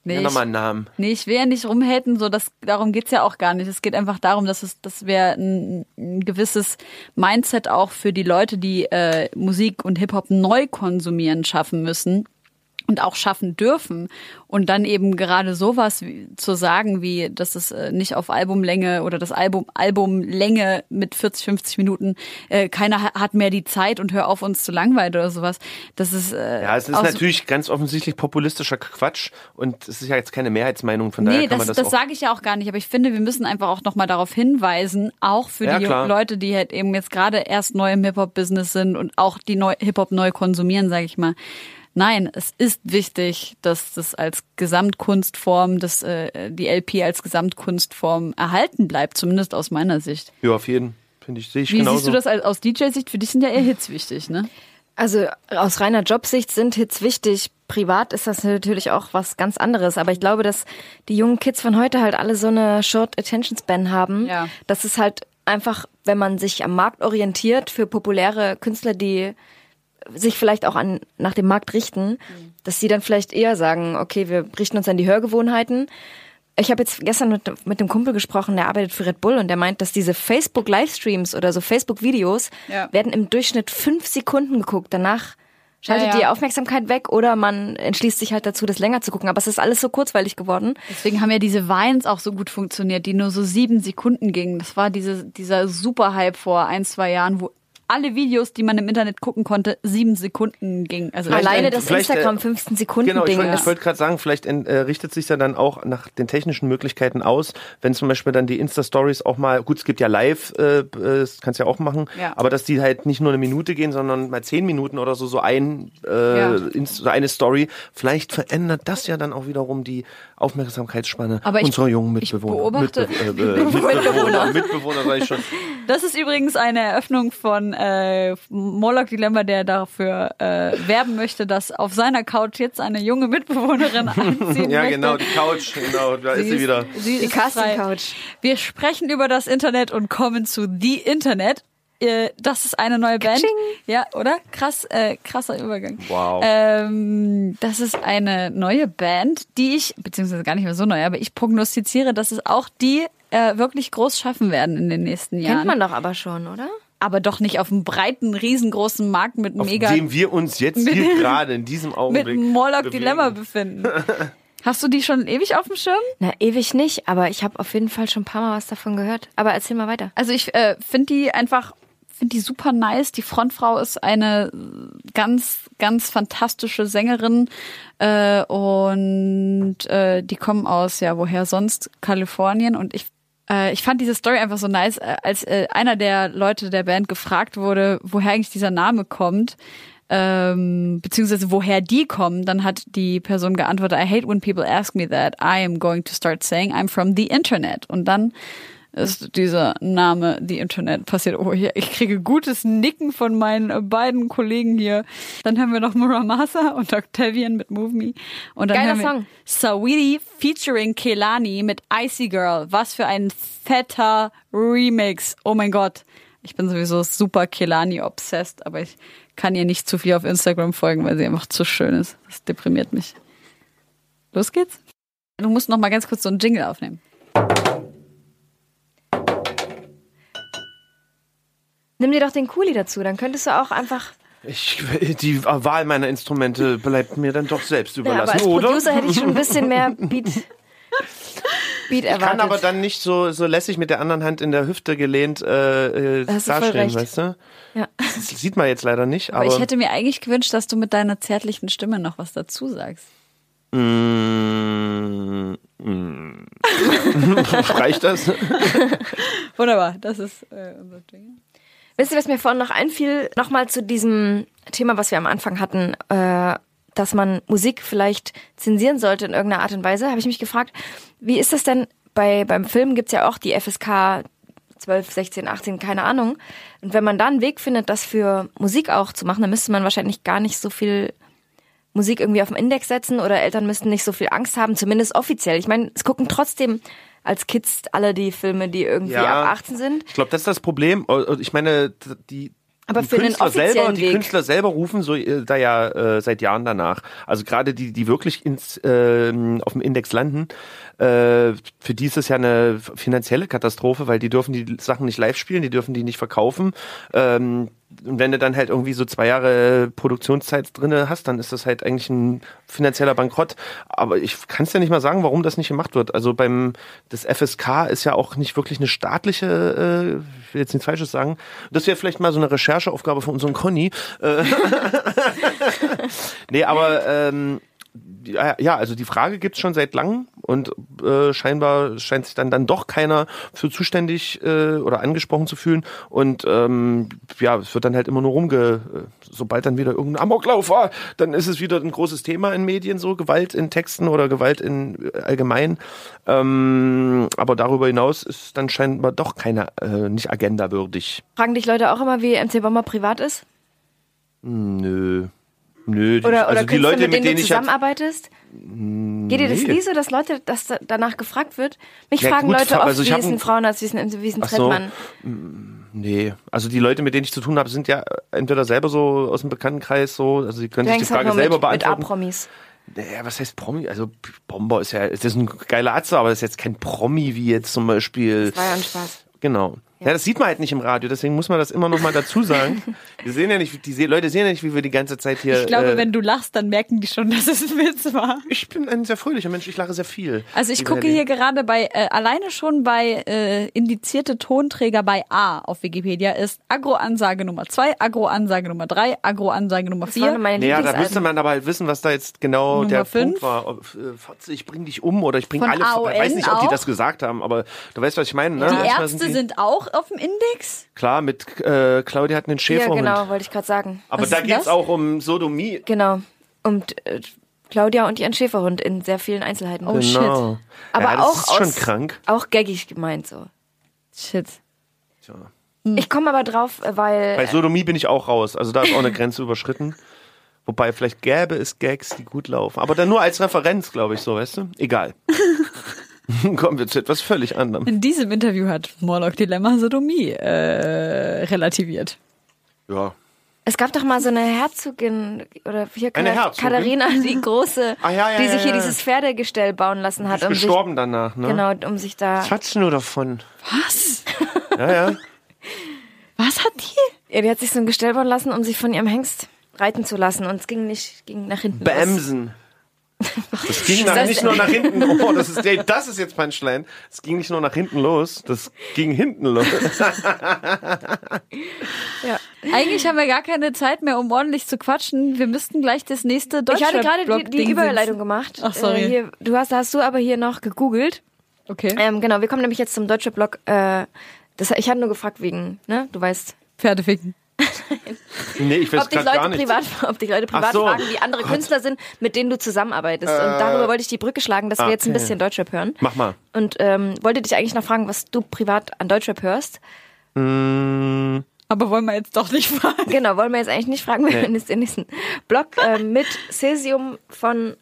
Nee, Ja, ich, nochmal einen Namen. nee, ich will ja nicht rumhaten, so das, darum geht's ja auch gar nicht. Es geht einfach darum, dass es, dass wir ein, ein gewisses Mindset auch für die Leute, die äh, Musik und Hip-Hop neu konsumieren, schaffen müssen. Und auch schaffen dürfen. Und dann eben gerade sowas wie, zu sagen, wie, dass es äh, nicht auf Albumlänge oder das Album Albumlänge mit 40, 50 Minuten, äh, keiner ha- hat mehr die Zeit und hör auf uns zu langweilen oder sowas. Das ist äh, Ja, es ist natürlich ganz offensichtlich populistischer Quatsch und es ist ja jetzt keine Mehrheitsmeinung, von daher Nee, das, das, das, sage ich ja auch gar nicht, aber ich finde, wir müssen einfach auch nochmal darauf hinweisen, auch für Ja, die klar. Leute, die halt eben jetzt gerade erst neu im Hip-Hop-Business sind und auch die neu, Hip-Hop neu konsumieren, sage ich mal. Nein, es ist wichtig, dass das als Gesamtkunstform, dass äh, die LP als Gesamtkunstform erhalten bleibt, zumindest aus meiner Sicht. Ja, auf jeden. Finde ich, sehe ich Wie genauso. siehst du das als, aus DJ-Sicht? Für dich sind ja eher Hits wichtig, ne? Also aus reiner Jobsicht sind Hits wichtig. Privat ist das natürlich auch was ganz anderes. Aber ich glaube, dass die jungen Kids von heute halt alle so eine Short Attention Span haben. Ja. Das ist halt einfach, wenn man sich am Markt orientiert für populäre Künstler, die sich vielleicht auch an, nach dem Markt richten, dass sie dann vielleicht eher sagen, okay, wir richten uns an die Hörgewohnheiten. Ich habe jetzt gestern mit, mit dem Kumpel gesprochen, der arbeitet für Red Bull und der meint, dass diese Facebook-Livestreams oder so Facebook-Videos Ja. werden im Durchschnitt fünf Sekunden geguckt. Danach schaltet Ja, ja. die Aufmerksamkeit weg oder man entschließt sich halt dazu, das länger zu gucken. Aber es ist alles so kurzweilig geworden. Deswegen haben ja diese Vines auch so gut funktioniert, die nur so sieben Sekunden gingen. Das war diese, dieser Super-Hype vor ein, zwei Jahren, wo alle Videos, die man im Internet gucken konnte, sieben Sekunden gingen. Also Vielleicht Alleine ein- das äh, Instagram 15 Sekunden Genau, ich Ding. wollte ich wollte gerade sagen, vielleicht äh, richtet sich ja dann auch nach den technischen Möglichkeiten aus, wenn zum Beispiel dann die Insta-Stories auch mal, gut, es gibt ja live, äh, äh, das kannst du ja auch machen, Ja. aber dass die halt nicht nur eine Minute gehen, sondern mal zehn Minuten oder so, so ein, äh, Ja. So eine Story, vielleicht verändert das ja dann auch wiederum die Aufmerksamkeitsspanne Aber ich- unserer jungen ich Mitbewohner. beobachte- Mitbe äh, äh, Mitbewohner, Mitbewohner sag ich schon. Das ist übrigens eine Eröffnung von äh, Moloch Dilemma, der dafür äh, werben möchte, dass auf seiner Couch jetzt eine junge Mitbewohnerin einziehen Ja, möchte. genau, die Couch, genau, da ist sie wieder. Sie Die ist frei. Casting-Couch. Wir sprechen über das Internet und kommen zu The Internet. Äh, Das ist eine neue Band. Ja, oder? Krass, äh, krasser Übergang. Wow. Ähm, das ist eine neue Band, die ich, beziehungsweise gar nicht mehr so neu, aber ich prognostiziere, dass es auch die äh, wirklich groß schaffen werden in den nächsten Jahren. Kennt man doch aber schon, oder? Aber doch nicht auf einem breiten, riesengroßen Markt mit Auf mega dem wir uns jetzt hier gerade in diesem mit Augenblick Moloch bewegen. Dilemma befinden. Hast du die schon ewig auf dem Schirm? Na, ewig nicht, aber ich habe auf jeden Fall schon ein paar Mal was davon gehört. Aber erzähl mal weiter. Also ich äh, finde die einfach, finde die super nice. Die Frontfrau ist eine ganz, ganz fantastische Sängerin äh, und äh, die kommen aus, ja, woher sonst? Kalifornien und ich ich fand diese Story einfach so nice, äh, als äh, einer der Leute der Band gefragt wurde, woher eigentlich dieser Name kommt, ähm, beziehungsweise woher die kommen, dann hat die Person geantwortet, I hate when people ask me that. I am going to start saying I'm from the Internet. Und dann ist dieser Name The Internet passiert. Oh, hier, ich kriege gutes Nicken von meinen äh, beiden Kollegen hier. Dann haben wir noch Muramasa und Octavian mit Move Me. Und dann Geiler haben wir Song. Sawiri featuring Kelani mit Icy Girl. Was für ein fetter Remix. Oh mein Gott. Ich bin sowieso super Kelani obsessed, aber ich kann ihr nicht zu viel auf Instagram folgen, weil sie einfach zu schön ist. Das deprimiert mich. Los geht's. Du musst noch mal ganz kurz so einen Jingle aufnehmen. Nimm dir doch den Kuli dazu, dann könntest du auch einfach. Ich, die Wahl meiner Instrumente bleibt mir dann doch selbst Ja, aber überlassen, als oder? Producer hätte ich schon ein bisschen mehr Beat, Beat Ich kann erwartet. aber dann nicht so, so lässig mit der anderen Hand in der Hüfte gelehnt äh, dastehen, weißt du? ja. Das sieht man jetzt leider nicht, Aber, aber, ich hätte mir eigentlich gewünscht, dass du mit deiner zärtlichen Stimme noch was dazu sagst. Mm, mm. Reicht das? Wunderbar, das ist äh, unser Jingle. Wisst ihr, was mir vorhin noch einfiel? Nochmal zu diesem Thema, was wir am Anfang hatten, äh, dass man Musik vielleicht zensieren sollte in irgendeiner Art und Weise, habe ich mich gefragt, wie ist das denn bei, beim Film gibt's ja auch die FSK 12, 16, 18, keine Ahnung. Und wenn man da einen Weg findet, das für Musik auch zu machen, dann müsste man wahrscheinlich gar nicht so viel Musik irgendwie auf den Index setzen oder Eltern müssten nicht so viel Angst haben, zumindest offiziell. Ich meine, es gucken trotzdem als Kids alle die Filme, die irgendwie Ja. ab 18 sind. Ich glaube, das ist das Problem. Und Ich meine, die, Aber die für Künstler selber, die Weg. Künstler selber rufen so äh, da ja äh, seit Jahren danach. Also gerade die, die wirklich ins, äh, auf dem Index landen, äh, für die ist es ja eine finanzielle Katastrophe, weil die dürfen die Sachen nicht live spielen, die dürfen die nicht verkaufen. Ähm, und wenn du dann halt irgendwie so zwei Jahre Produktionszeit drinne hast, dann ist das halt eigentlich ein finanzieller Bankrott. Aber ich kann es ja nicht mal sagen, warum das nicht gemacht wird. Also beim das FSK ist ja auch nicht wirklich eine staatliche, äh, ich will jetzt nichts Falsches sagen. Das wäre vielleicht mal so eine Rechercheaufgabe von unserem Conny. Äh, nee, aber ähm, ja, also die Frage gibt's schon seit langem und äh, scheinbar scheint sich dann dann doch keiner für zuständig äh, oder angesprochen zu fühlen und ähm, ja, es wird dann halt immer nur rumge, äh, sobald dann wieder irgendein Amoklauf war, dann ist es wieder ein großes Thema in Medien so Gewalt in Texten oder Gewalt in äh, allgemein, ähm, aber darüber hinaus ist dann scheinbar doch keiner äh, nicht agendawürdig. Fragen dich Leute auch immer, wie MC Bomber privat ist? Nö. Nö, die- Oder, oder also die Leute, mit mit denen du jetzt, zusammenarbeitest? Geht dir das nee. nie so, dass Leute, dass da- danach gefragt wird? Mich Ja, fragen gut, Leute oft, also wie ist ein Frauenarzt, wie ist ein, wie ist ein so. Trettmann? Nee, also die Leute, mit denen ich zu tun habe, sind ja entweder selber so aus dem Bekanntenkreis so, also sie können Du sich die halt Frage nur selber mit, mit beantworten. A-Promis. Naja, was heißt Promi? Also Bomber ist ja, ist das ein geiler Atze, aber das ist jetzt kein Promi wie jetzt zum Beispiel. Das war ja ein Spaß. Genau. Ja. das sieht man halt nicht im Radio, deswegen muss man das immer noch mal dazu sagen. Wir sehen ja nicht, die Leute sehen ja nicht, wie wir die ganze Zeit hier. Ich glaube, äh, wenn du lachst, dann merken die schon, dass es ein Witz war. ich bin ein sehr fröhlicher Mensch, ich lache sehr viel. Also ich gucke hier gerade bei, äh, alleine schon bei äh, indizierte Tonträger bei A auf Wikipedia ist Agro-Ansage Nummer 2, Agro-Ansage Nummer 3, Agro-Ansage Nummer Das waren 4. meine Naja, da müsste man aber halt wissen, was da jetzt genau Nummer der fünf. Punkt war. Ob, äh, Fotze, ich bring dich um oder ich bring Von alle. AON ich weiß nicht, ob die auch? das gesagt haben, aber du weißt, was ich meine, ne? Die Ärzte die- sind auch auf dem Index. Klar, mit äh, Claudia hat einen Ja, Schäferhund. genau, wollte ich gerade sagen. Aber Was da geht's das? auch um Sodomie. Genau. Und äh, Claudia und ihren Schäferhund in sehr vielen Einzelheiten. Oh shit. Genau. Aber ja, das auch ist schon aus- krank. Auch gaggig gemeint so. Shit. Tja. Ich komme aber drauf, äh, weil Bei Sodomie bin ich auch raus. Also da ist auch eine Grenze überschritten. Wobei vielleicht gäbe es Gags, die gut laufen. Aber dann nur als Referenz, glaube ich, so, weißt du? Egal. Kommen wir zu etwas völlig anderem. In diesem Interview hat Morlock Dilemma Sodomie äh, relativiert. Ja. es gab doch mal so eine Herzogin oder hier Eine Herzogin? Katharina, die große, Ah, ja, ja, die sich ja, hier ja. dieses Pferdegestell bauen lassen hat, Ist um sich gestorben danach, ne? genau, um sich da. Was hat's nur davon? Was? Ja, ja. Was hat die? Ja, die hat sich so ein Gestell bauen lassen, um sich von ihrem Hengst reiten zu lassen und es ging nicht, ging nach hinten. los. Das ging nach, Das- nicht nur nach hinten. Oh, das ist, ey, das ist jetzt Punchline. Es ging nicht nur nach hinten los, das ging hinten los. Ja. Eigentlich haben wir gar keine Zeit mehr, um ordentlich zu quatschen. Wir müssten gleich das nächste Ich hatte gerade die, die Überleitung gemacht. Ach, sorry. Äh, hier, du hast, hast du aber hier noch gegoogelt. Okay. Ähm, genau, wir kommen nämlich jetzt zum Deutschrap-Blog. Äh, das, ich hatte nur gefragt wegen, ne, du weißt, Pferdeficken. Nee, ich weiß ob dich, gerade gar Leute nicht. privat, ob dich Leute privat so. fragen, wie andere Künstler sind, mit denen du zusammenarbeitest. Und darüber wollte ich die Brücke schlagen, dass wir jetzt ein okay. bisschen Deutschrap hören. Mach mal. Und ähm, wollte dich eigentlich noch fragen, was du privat an Deutschrap hörst. Mm, Aber wollen wir jetzt doch nicht fragen. Genau, wollen wir jetzt eigentlich nicht fragen, wir hören jetzt den nächsten Blog äh, mit Cesium von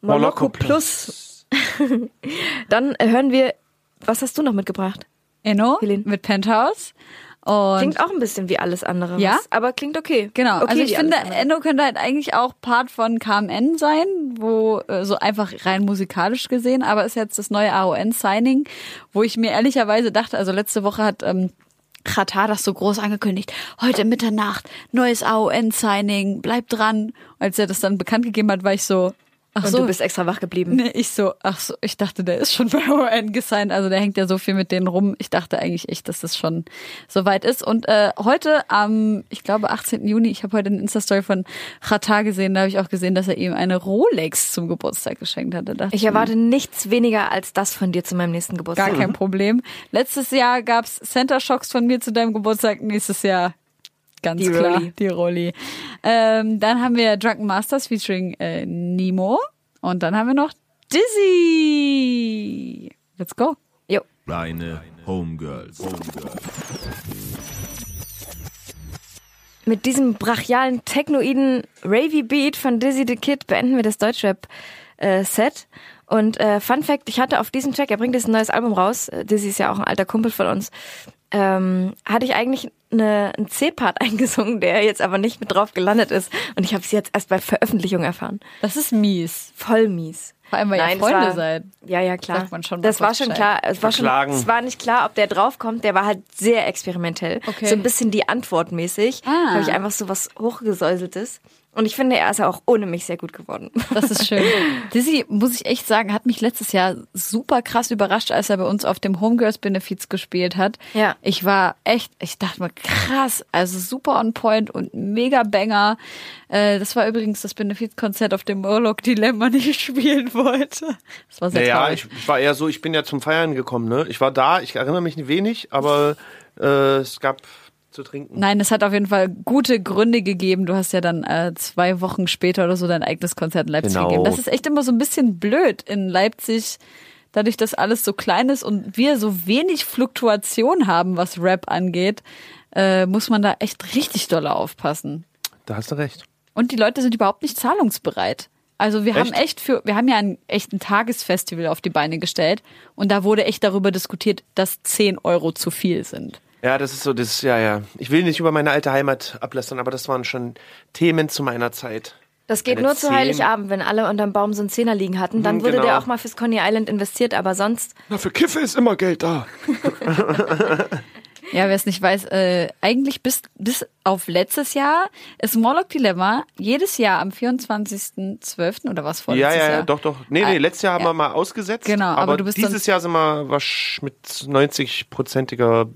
Moloko Moloko Plus. Dann äh, hören wir, was hast du noch mitgebracht? Enno Helene. mit Penthouse. Und Klingt auch ein bisschen wie alles andere. Ja? Aber klingt okay. Genau, okay, also ich finde. Enno könnte halt eigentlich auch Part von KMN sein, wo äh, so einfach rein musikalisch gesehen, aber ist jetzt das neue AON-Signing, wo ich mir ehrlicherweise dachte, also letzte Woche hat ähm, Katar das so groß angekündigt, heute Mitternacht, neues AON-Signing, bleib dran. Als er das dann bekannt gegeben hat, war ich so, ach Und so, du bist extra wach geblieben. Nee, ich so, ach so, ich dachte, der ist schon bei ON gesigned, also der hängt ja so viel mit denen rum. Ich dachte eigentlich echt, dass das schon so weit ist. Und äh, heute am, ich glaube, 18. Juni, ich habe heute eine Insta-Story von Qatar gesehen, da habe ich auch gesehen, dass er ihm eine Rolex zum Geburtstag geschenkt hatte. Da dachte Ich erwarte nichts weniger als das von dir zu meinem nächsten Geburtstag. Gar kein Problem. Letztes Jahr gab's Center Shocks von mir zu deinem Geburtstag, nächstes Jahr ganz Die klar Rolli. die Rolli. Ähm, dann haben wir Drunken Masters featuring äh, Nemo und dann haben wir noch Dizzy. Let's go. Jo. Deine Homegirls. Homegirls. Mit diesem brachialen, technoiden Ravy Beat von Dizzy the Kid beenden wir das Deutschrap-Set. Und äh, Fun Fact, ich hatte auf diesem Track, er bringt jetzt ein neues Album raus, äh, Dizzy ist ja auch ein alter Kumpel von uns, ähm, hatte ich eigentlich eine, einen C-Part eingesungen, der jetzt aber nicht mit drauf gelandet ist. Und ich habe es jetzt erst bei Veröffentlichung erfahren. Das ist mies. Voll mies. Vor allem, weil Nein, ihr Freunde war- seid. Ja, ja, klar. Sagt man schon das war schon klar. Es war, schon, es war nicht klar, ob der draufkommt. Der war halt sehr experimentell. Okay. So ein bisschen die Antwort mäßig. Ah. Habe ich einfach so was hochgesäuseltes. Und ich finde, er ist auch ohne mich sehr gut geworden. Das ist schön. Dizzy, muss ich echt sagen, hat mich letztes Jahr super krass überrascht, als er bei uns auf dem Homegirls Benefiz gespielt hat. Ja. Ich war echt, ich dachte mir, krass, also super on point und mega Banger. Äh, das war übrigens das Benefiz-Konzert, auf dem Murloc Dilemma nicht spielen wollte. Das war sehr Naja, traurig. ich, ich war eher so, ich bin ja zum Feiern gekommen, ne? Ich war da, ich erinnere mich wenig, aber äh, es gab zu trinken. Nein, es hat auf jeden Fall gute Gründe gegeben. Du hast ja dann äh, zwei Wochen später oder so dein eigenes Konzert in Leipzig Genau. gegeben. Das ist echt immer so ein bisschen blöd in Leipzig, dadurch, dass alles so klein ist und wir so wenig Fluktuation haben, was Rap angeht, äh, muss man da echt richtig doll aufpassen. da hast du recht. Und die Leute sind überhaupt nicht zahlungsbereit. Also wir haben Echt? echt für, wir haben ja ein echt ein Tagesfestival auf die Beine gestellt und da wurde echt darüber diskutiert, dass 10 Euro zu viel sind. Ja, das ist so, das, ja, ja. Ich will nicht über meine alte Heimat ablästern, aber das waren schon Themen zu meiner Zeit. Das geht Eine nur zu Zehn- Heiligabend, wenn alle unterm Baum so einen Zehner liegen hatten. Dann Mhm, wurde genau. der auch mal fürs Coney Island investiert, aber sonst. Na, für Kiffe ist immer Geld da. Ja, wer es nicht weiß, äh, eigentlich bis, bis auf letztes Jahr ist Morlock Dilemma jedes Jahr am 24.12. oder was vor Ja, ja, ja, Jahr? doch, doch. Nee, nee, Ah, letztes Jahr haben ja. wir mal ausgesetzt. Genau, aber aber du bist dieses sonst- Jahr sind wir wasch mit 90-prozentiger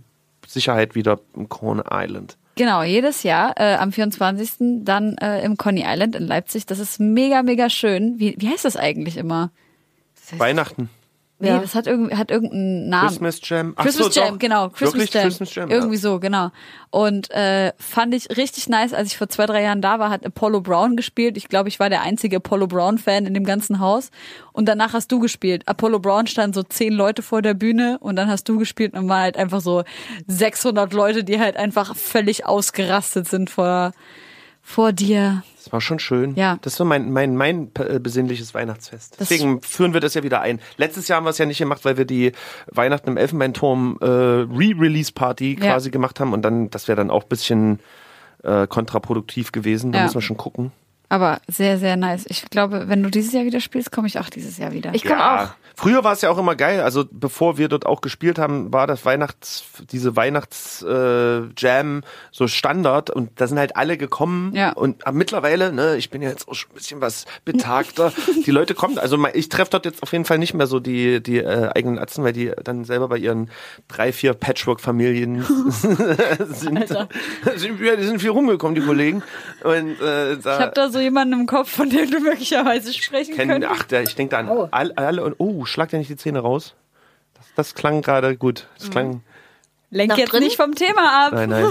Sicherheit wieder im Krone Island. Genau, jedes Jahr äh, am 24. dann äh, im Coney Island in Leipzig. Das ist mega, mega schön. Wie, wie heißt das eigentlich immer? Weihnachten. Nee, Ja. das hat, irgendwie hat irgendeinen Namen. Christmas Jam. Ach Christmas so, Jam, doch. genau. Christmas Wirklich Jam. Christmas Jam. Irgendwie ja. so, genau. Und äh, fand ich richtig nice, als ich vor zwei, drei Jahren da war, hat Apollo Brown gespielt. Ich glaube, ich war der einzige Apollo Brown-Fan in dem ganzen Haus. Und danach hast du gespielt. Apollo Brown stand so zehn Leute vor der Bühne und dann hast du gespielt und war halt einfach so 600 Leute, die halt einfach völlig ausgerastet sind vor, vor dir. Das war schon schön. Ja. Das war mein, mein, mein äh, besinnliches Weihnachtsfest. Das- Deswegen führen wir das ja wieder ein. Letztes Jahr haben wir es ja nicht gemacht, weil wir die Weihnachten im Elfenbeinturm äh, Re-Release-Party Ja. quasi gemacht haben und dann, das wäre dann auch ein bisschen äh, kontraproduktiv gewesen. Da Ja. müssen wir schon gucken. Aber sehr, sehr nice. Ich glaube, wenn du dieses Jahr wieder spielst, komme ich auch dieses Jahr wieder. Ich komme auch. Früher war es ja auch immer geil. Also bevor wir dort auch gespielt haben, war das Weihnachts, diese Weihnachts äh, Jam so Standard und da sind halt alle gekommen. Ja. Und aber mittlerweile, ne, ich bin ja jetzt auch schon ein bisschen was betagter. die Leute kommen, also ich treffe dort jetzt auf jeden Fall nicht mehr so die die äh, eigenen Atzen, weil die dann selber bei ihren drei, vier Patchwork-Familien sind. sind. Die sind viel rumgekommen, die Kollegen. Und äh, da, Ich habe da so jemanden im Kopf, von dem du möglicherweise sprechen könntest. ach, der, ich denke da an alle, alle und oh, schlag dir nicht die Zähne raus. Das, das klang gerade gut. Das klang. Lenk Nach jetzt drin? nicht vom Thema ab. Nein, nein.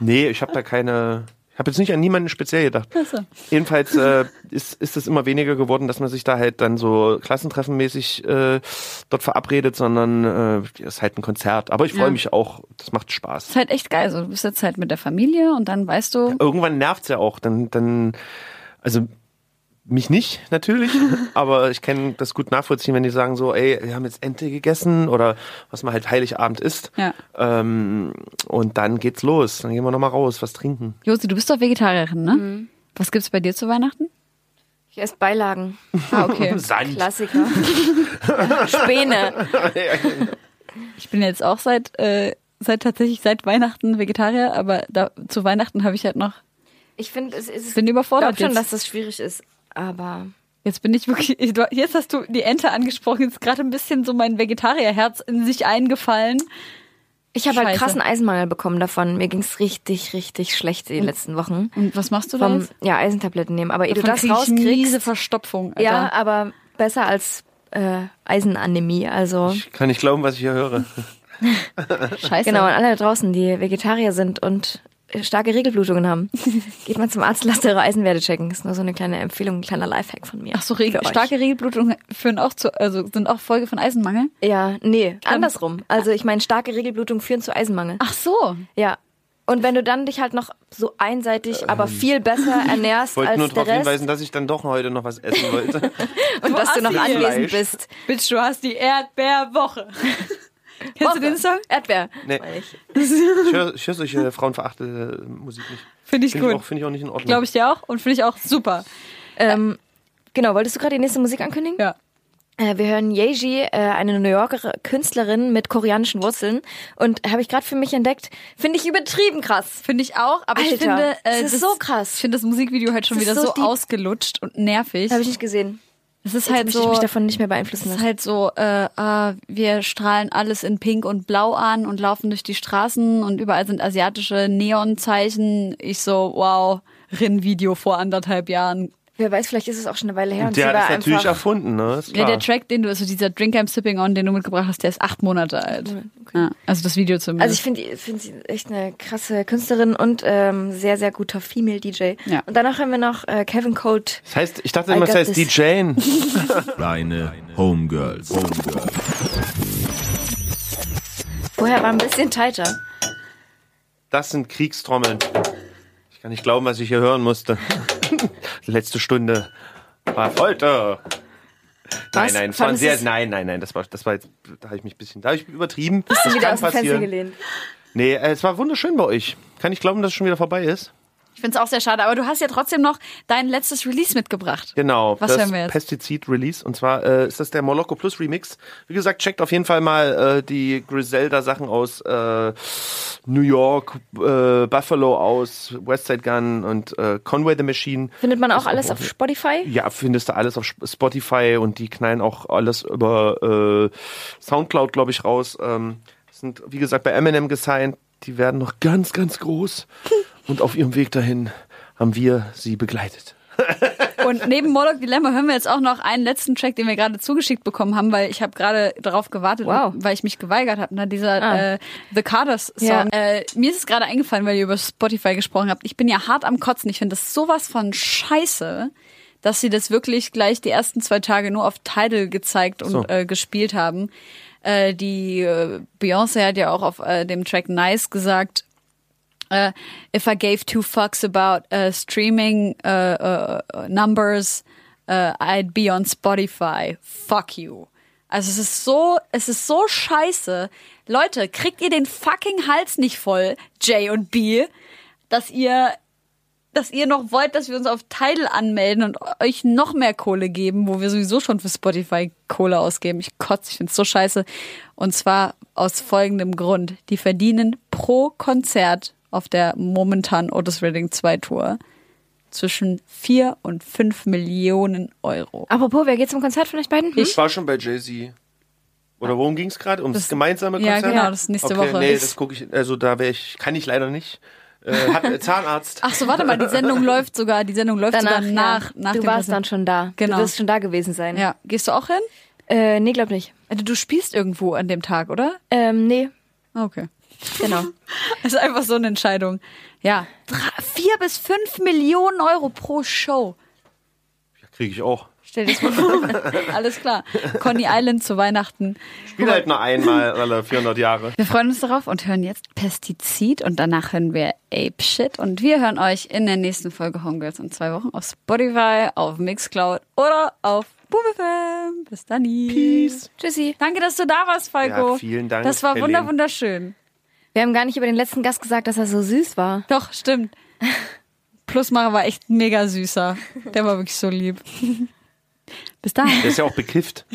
Nee, ich habe da keine. Ich habe jetzt nicht an niemanden speziell gedacht. Ach so. Jedenfalls äh, ist, ist es immer weniger geworden, dass man sich da halt dann so klassentreffenmäßig äh, dort verabredet, sondern äh, das ist halt ein Konzert. Aber ich freue Ja. mich auch. Das macht Spaß. ist halt echt geil. So, du bist jetzt halt mit der Familie und dann weißt du, Irgendwann nervt's ja auch. Dann, dann, also mich nicht natürlich, aber ich kann das gut nachvollziehen, wenn die sagen so, ey, wir haben jetzt Ente gegessen oder was man halt Heiligabend isst. Ja. Ähm, und dann geht's los. Dann gehen wir nochmal raus, was trinken. Josi, du bist doch Vegetarierin, ne? Mhm. Was gibt's bei dir zu Weihnachten? Ich esse Beilagen. Ah, okay. Sand. Klassiker. Späne. Ich bin jetzt auch seit, äh, seit tatsächlich seit Weihnachten Vegetarier, aber da, zu Weihnachten habe ich halt noch, Ich finde, es ist. bin überfordert Ich glaube schon, jetzt. dass das schwierig ist. Aber Jetzt bin ich wirklich, jetzt hast du die Ente angesprochen, jetzt gerade ein bisschen so mein Vegetarierherz in sich eingefallen. ich habe halt krassen Eisenmangel bekommen davon. Mir ging's richtig, richtig schlecht die letzten Wochen. Und was machst du da Vom, jetzt? ja, Eisentabletten nehmen. Aber ehe du Davon das rauskriegst. Verstopfung, Alter. Ja, aber besser als äh, Eisenanämie. Also Ich kann nicht glauben, was ich hier höre. Scheiße. genau, und alle da draußen, die Vegetarier sind und starke Regelblutungen haben, geht mal zum Arzt, lasst eure Eisenwerte checken. ist nur so eine kleine Empfehlung, ein kleiner Lifehack von mir. Ach so, Regel, starke Regelblutungen führen auch zu, also sind auch Folge von Eisenmangel? Ja, nee, andersrum. Also ich meine, starke Regelblutungen führen zu Eisenmangel. Ach so. Ja. Und wenn du dann dich halt noch so einseitig, aber viel besser ernährst Ich wollte als nur der darauf hinweisen, dass ich dann doch heute noch was essen wollte. und dass du noch anwesend bist. Bitch, du hast die Erdbeerwoche. Kennst du den Song? Erdbeer. Nee. ich. Ich höre ich hör solche frauenverachtende Musik nicht. Finde ich Finde ich, gut. finde ich auch nicht in Ordnung. Glaube ich dir auch und finde ich auch super. Ähm, genau, wolltest du gerade die nächste Musik ankündigen? Ja. Äh, wir hören Yeji, äh, eine New Yorker Künstlerin mit koreanischen Wurzeln. Und habe ich gerade für mich entdeckt, finde ich übertrieben krass. Finde ich auch, aber ich Alter, finde, äh, das ist so krass. Ich finde das Musikvideo halt schon Das wieder so so, ausgelutscht und nervig. Habe ich nicht gesehen. Es ist Jetzt halt so, ich mich davon nicht mehr beeinflussen es ist halt so, äh, ah, wir strahlen alles in Pink und Blau an und laufen durch die Straßen und überall sind asiatische Neonzeichen. Ich so, wow, Rinn-Video vor anderthalb Jahren. Wer weiß, vielleicht ist es auch schon eine Weile her. Und der sie hat war das natürlich einfach, erfunden, ne? Ist Ja, der Track, den du, also dieser Drink I'm Sipping On, den du mitgebracht hast, der ist acht Monate alt. Ja, also das Video Also zumindest. ich finde find sie echt eine krasse Künstlerin und ähm, sehr, sehr guter Female DJ. Ja. Und danach haben wir noch äh, Kevin Colt. Das heißt, ich dachte immer, es got heißt this. DJing. Deine Homegirls. Homegirls. Vorher war ein bisschen tighter. Das sind Kriegstrommeln. Ich Kann nicht glauben, was ich hier hören musste. Letzte Stunde war Folter. Nein, nein, es war sehr, nein, nein, nein, das war, das war jetzt, da habe ich mich ein bisschen, da habe ich übertrieben. Bist du das wieder aus dem Fenster gelehnt? Nee, äh, es war wunderschön bei euch. Kann ich glauben, dass es schon wieder vorbei ist? Ich finde es auch sehr schade, aber du hast ja trotzdem noch dein letztes Release mitgebracht. Genau, Was das hören wir jetzt? Pestizid-Release. Und zwar äh, ist das der Moloko Plus Remix. Wie gesagt, checkt auf jeden Fall mal äh, die Griselda-Sachen aus äh, New York, äh, Buffalo aus, Westside Gun und äh, Conway the Machine. Findet man auch Das alles auch- auf Spotify? Ja, findest du alles auf Spotify und die knallen auch alles über äh, Soundcloud, glaube ich, raus. Ähm, sind, wie gesagt, bei Eminem gesigned. Die werden noch ganz, ganz groß. Und auf ihrem Weg dahin haben wir sie begleitet. Und neben Moloch Dilemma hören wir jetzt auch noch einen letzten Track, den wir gerade zugeschickt bekommen haben, weil ich habe gerade darauf gewartet, Wow. weil ich mich geweigert habe. Ne? Dieser Ah. äh, The Carters Song. Ja. Äh, mir ist es gerade eingefallen, weil ihr über Spotify gesprochen habt. Ich bin ja hart am Kotzen. Ich finde das sowas von scheiße, dass sie das wirklich gleich die ersten zwei Tage nur auf Tidal gezeigt und So. äh, gespielt haben. Äh, die äh, Beyoncé hat ja auch auf äh, dem Track Nice gesagt, uh, if I gave two fucks about uh, streaming uh, uh, numbers, uh, I'd be on Spotify. Fuck you. Also es ist so, es ist so scheiße. Leute, kriegt ihr den fucking Hals nicht voll, J und B, dass ihr, dass ihr noch wollt, dass wir uns auf Tidal anmelden und euch noch mehr Kohle geben, wo wir sowieso schon für Spotify Kohle ausgeben. Ich kotze, ich find's so scheiße. Und zwar aus folgendem Grund. Die verdienen pro Konzert auf der momentan Otis Redding 2 Tour zwischen 4 und 5 Millionen Euro. Apropos, wer geht zum Konzert von euch beiden? Hm? Ich war schon bei Jay-Z. Oder worum ging es gerade? Um das, Das- gemeinsame ja, Konzert? genau, das ist nächste okay, Woche. Nee, das gucke ich, also da wäre ich, kann ich leider nicht. Äh, hat äh, Zahnarzt. Ach so, warte mal, die Sendung läuft sogar, die Sendung läuft Danach, sogar nach, ja. nach Du dem warst Konzert. dann schon da. Genau. Du wirst schon da gewesen sein. Ja, gehst du auch hin? Äh, nee, glaub nicht. Also du spielst irgendwo an dem Tag, oder? Ähm, nee, Ah, Okay. Genau. Das ist einfach so eine Entscheidung. Ja, drei, vier bis fünf Millionen Euro pro Show. Kriege ich auch. Stell dir das mal vor. Alles klar. Coney Island zu Weihnachten. Spiel halt nur einmal alle 400 Jahre. Wir freuen uns darauf und hören jetzt Pestizid und danach hören wir Ape Shit und wir hören euch in der nächsten Folge Homegirls in zwei Wochen auf Spotify, auf Mixcloud oder auf BoomFM. Bis dann. Peace. Tschüssi. Danke, dass du da warst, Falco. Ja, vielen Dank, Das war Helene. wunder wunderschön. Wir haben gar nicht über den letzten Gast gesagt, dass er so süß war. Doch, stimmt. Plusmacher war echt mega süßer. Der war wirklich so lieb. Bis dann. Der ist ja auch bekifft.